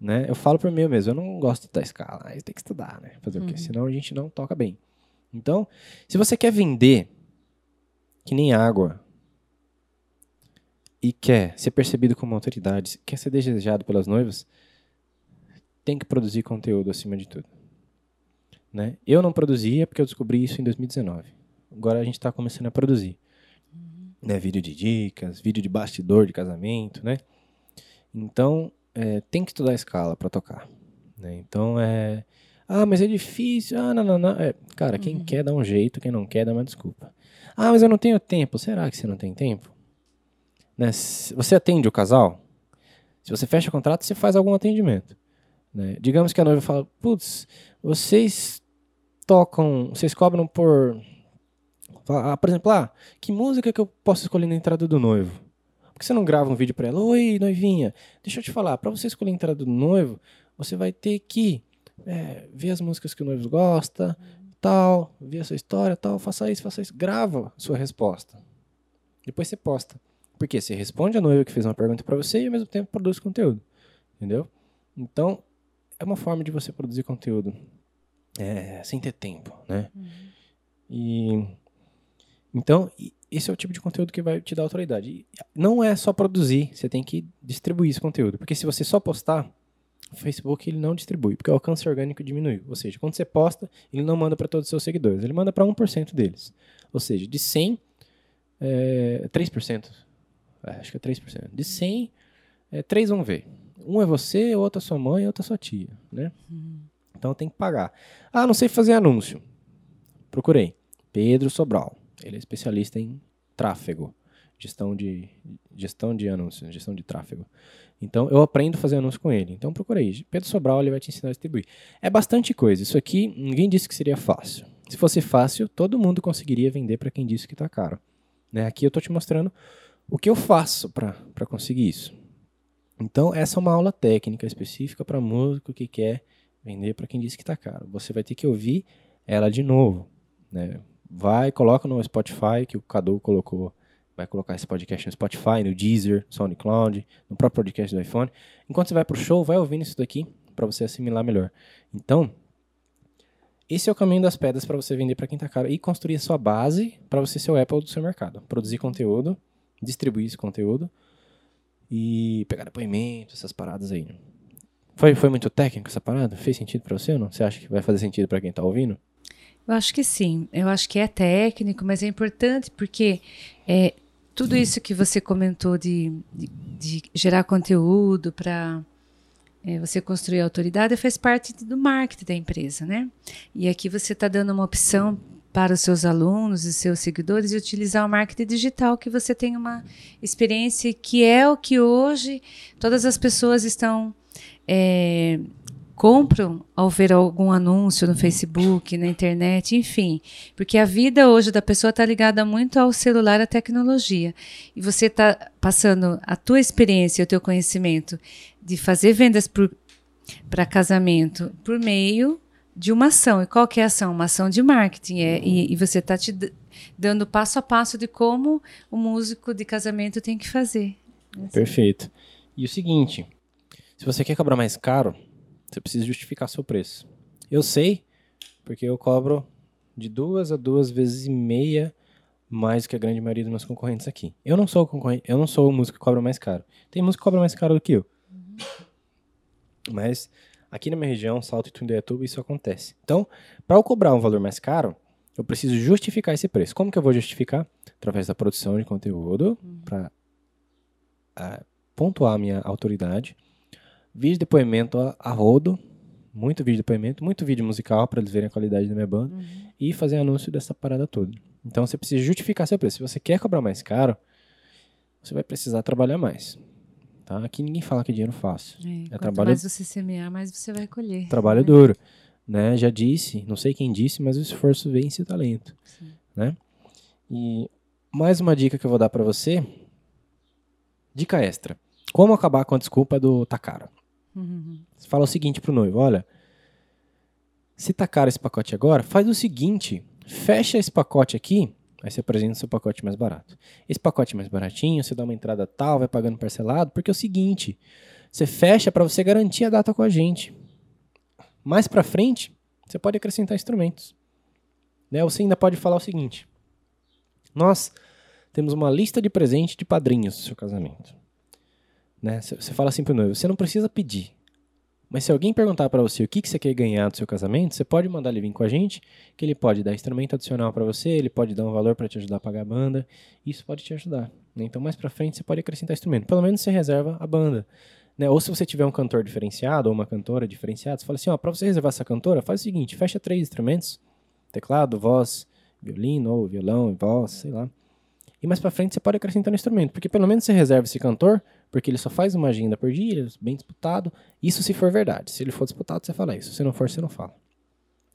Né? Eu falo por mim mesmo, eu não gosto da escala, aí tem que estudar, né? Fazer o quê? Senão a gente não toca bem. Então, se você quer vender que nem água e quer ser percebido como autoridade, quer ser desejado pelas noivas, tem que produzir conteúdo acima de tudo. Né? Eu não produzia porque eu descobri isso em 2019. Agora a gente está começando a produzir. Né? Vídeo de dicas, vídeo de bastidor de casamento, né? Então, é, tem que estudar a escala para tocar. Né? Então, é... Ah, mas é difícil. Ah, não, não, não. É, cara, quem quer dá um jeito, quem não quer dá uma desculpa. Ah, mas eu não tenho tempo. Será que você não tem tempo? Né? Você atende o casal? Se você fecha o contrato, você faz algum atendimento. Né? Digamos que a noiva fala, putz, vocês tocam, vocês cobram por... Ah, por exemplo, ah, que música que eu posso escolher na entrada do noivo? Por que você não grava um vídeo pra ela? Oi, noivinha, deixa eu te falar, pra você escolher a entrada do noivo, você vai ter que é, ver as músicas que o noivo gosta, tal, ver a sua história, tal, faça isso, faça isso. Grava sua resposta. Depois você posta. Porque você responde a noiva que fez uma pergunta pra você e ao mesmo tempo produz conteúdo. Entendeu? Então, é uma forma de você produzir conteúdo é, sem ter tempo, né? E então esse é o tipo de conteúdo que vai te dar autoridade. E não é só produzir, você tem que distribuir esse conteúdo, porque se você só postar, o Facebook ele não distribui, porque o alcance orgânico diminuiu. Ou seja, quando você posta, ele não manda para todos os seus seguidores, ele manda para 1% deles. Ou seja, de 100, é, 3%. É, acho que é 3%. De 100, é, 3 vão ver. Um é você, outro é sua mãe, outro é sua tia, né? Então tem que pagar. Ah, não sei fazer anúncio. Procurei. Pedro Sobral. Ele é especialista em tráfego. Gestão de, gestão de anúncios, gestão de tráfego. Então eu aprendo a fazer anúncio com ele. Então procurei. Pedro Sobral ele vai te ensinar a distribuir. É bastante coisa. Isso aqui, ninguém disse que seria fácil. Se fosse fácil, todo mundo conseguiria vender para quem disse que está caro. Né? Aqui eu estou te mostrando o que eu faço para conseguir isso. Então, essa é uma aula técnica específica para músico que quer vender para quem disse que está caro. Você vai ter que ouvir ela de novo. Né? Vai, coloca no Spotify, que o Cadu colocou. Vai colocar esse podcast no Spotify, no Deezer, SoundCloud, no próprio podcast do iPhone. Enquanto você vai pro show, vai ouvindo isso daqui para você assimilar melhor. Então, esse é o caminho das pedras para você vender para quem está caro e construir a sua base para você ser o Apple do seu mercado. Produzir conteúdo, distribuir esse conteúdo e pegar depoimento, essas paradas aí. Foi, foi muito técnico essa parada? Fez sentido pra você ou não? Você acha que vai fazer sentido pra quem tá ouvindo? Eu acho que sim. Eu acho que é técnico, mas é importante porque é, tudo isso que você comentou de, de, de gerar conteúdo para você construir autoridade faz parte do marketing da empresa, né? E aqui você está dando uma opção para os seus alunos e seus seguidores de utilizar o marketing digital, que você tem uma experiência que é o que hoje todas as pessoas estão é, compram ao ver algum anúncio no Facebook, na internet, enfim, porque a vida hoje da pessoa está ligada muito ao celular, à tecnologia, e você está passando a tua experiência, o teu conhecimento de fazer vendas para casamento por meio de uma ação. E qual que é a ação? Uma ação de marketing. É, e, e você está te dando passo a passo de como o músico de casamento tem que fazer. Perfeito. E o seguinte, se você quer cobrar mais caro, você precisa justificar seu preço. Eu sei, porque eu cobro de duas a duas vezes e meia mais que a grande maioria dos meus concorrentes aqui. Eu não sou o concorrente, eu não sou o músico que cobra mais caro. Tem músico que cobra mais caro do que eu. Mas aqui na minha região, Salto e Tundeatuba, isso acontece. Então, para eu cobrar um valor mais caro, eu preciso justificar esse preço. Como que eu vou justificar? Através da produção de conteúdo, para uh, pontuar a minha autoridade. Vídeo de depoimento a, a rodo, muito vídeo de depoimento, muito vídeo musical para eles verem a qualidade da minha banda Uhum. e fazer anúncio dessa parada toda. Então você precisa justificar seu preço. Se você quer cobrar mais caro, você vai precisar trabalhar mais. Tá? Aqui ninguém fala que é dinheiro fácil. É, quanto trabalho- mais você semear, mais você vai colher. Trabalho né? duro. Né? Já disse, não sei quem disse, mas o esforço vence o talento. Sim. Né? E mais uma dica que eu vou dar para você. Dica extra. Como acabar com a desculpa do tá caro? Uhum. Fala o seguinte pro noivo: olha, se tá caro esse pacote agora, faz o seguinte: fecha esse pacote aqui, aí você apresenta o seu pacote mais barato. Esse pacote mais baratinho, você dá uma entrada tal, vai pagando parcelado, porque é o seguinte: você fecha para você garantir a data com a gente. Mais para frente, você pode acrescentar instrumentos. Né? Você ainda pode falar o seguinte: nós temos uma lista de presente de padrinhos do seu casamento. Né? Você fala assim pro noivo: você não precisa pedir. Mas se alguém perguntar para você o que, que você quer ganhar do seu casamento, você pode mandar ele vir com a gente, que ele pode dar instrumento adicional para você, ele pode dar um valor para te ajudar a pagar a banda. Isso pode te ajudar. Né? Então, mais para frente, você pode acrescentar instrumento. Pelo menos você reserva a banda. Né? Ou se você tiver um cantor diferenciado ou uma cantora diferenciada, você fala assim: ó, para você reservar essa cantora, faz o seguinte: fecha três instrumentos: teclado, voz, violino ou violão, voz, sei lá. E mais para frente você pode acrescentar um instrumento, porque pelo menos você reserva esse cantor, porque ele só faz uma agenda por dia, ele é bem disputado. Isso se for verdade. Se ele for disputado, você fala isso. Se não for, você não fala.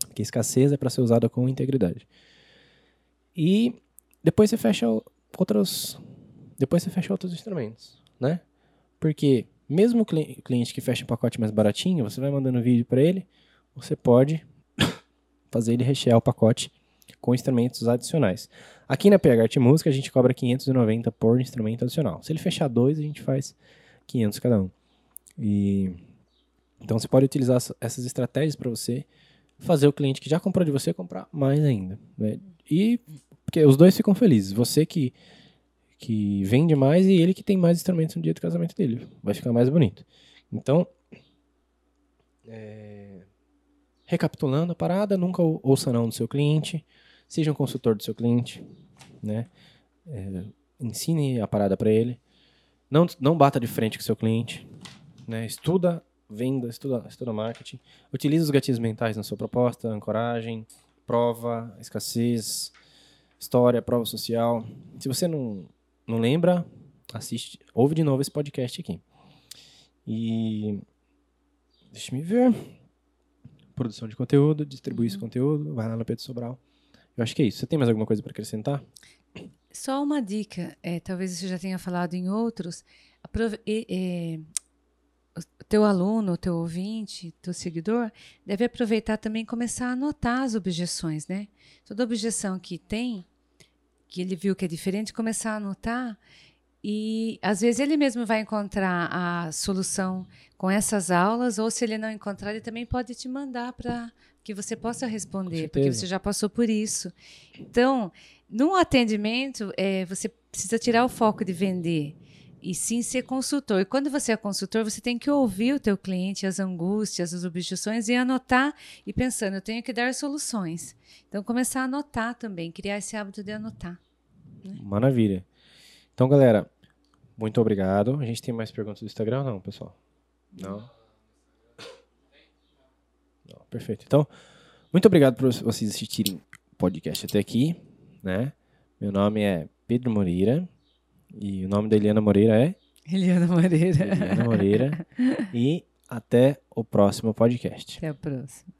Porque escassez é para ser usada com integridade. E depois você fecha outros, depois você fecha outros instrumentos, né? Porque mesmo o cliente que fecha um pacote mais baratinho, você vai mandando vídeo para ele, você pode fazer ele rechear o pacote com instrumentos adicionais. Aqui na PH Arte Música a gente cobra 590 por instrumento adicional. Se ele fechar dois, a gente faz 500 cada um. E então você pode utilizar essas estratégias para você fazer o cliente que já comprou de você comprar mais ainda. Né? E porque os dois ficam felizes. Você que que vende mais e ele que tem mais instrumentos no dia do casamento dele. Vai ficar mais bonito. Então, é... recapitulando a parada, nunca ouça não do seu cliente. Seja um consultor do seu cliente, né? É, ensine a parada para ele. Não, não bata de frente com o seu cliente, né? Estuda venda, estuda, estuda marketing. Utilize os gatilhos mentais na sua proposta, ancoragem, prova, escassez, história, prova social. Se você não, não lembra, assiste, ouve de novo esse podcast aqui. E deixa me ver. Produção de conteúdo, distribui uhum. esse conteúdo, vai lá no Pedro Sobral. Eu acho que é isso. Você tem mais alguma coisa para acrescentar? Só uma dica, é, talvez você já tenha falado em outros. É, o teu aluno, o teu ouvinte, teu seguidor, deve aproveitar também e começar a anotar as objeções, né? Toda objeção que tem, que ele viu que é diferente, começar a anotar e às vezes ele mesmo vai encontrar a solução com essas aulas, ou se ele não encontrar, ele também pode te mandar para que você possa responder, porque você já passou por isso. Então, no atendimento, é, você precisa tirar o foco de vender e sim ser consultor. E quando você é consultor, você tem que ouvir o teu cliente, as angústias, as objeções e anotar e pensando, eu tenho que dar soluções. Então, começar a anotar também, criar esse hábito de anotar. Né? Maravilha. Então, galera, muito obrigado. A gente tem mais perguntas do Instagram não, pessoal? Não? Perfeito. Então, muito obrigado por vocês assistirem o podcast até aqui, né? Meu nome é Pedro Moreira e o nome da Eliana Moreira é Eliana Moreira. Eliana Moreira. e até o próximo podcast. Até o próximo.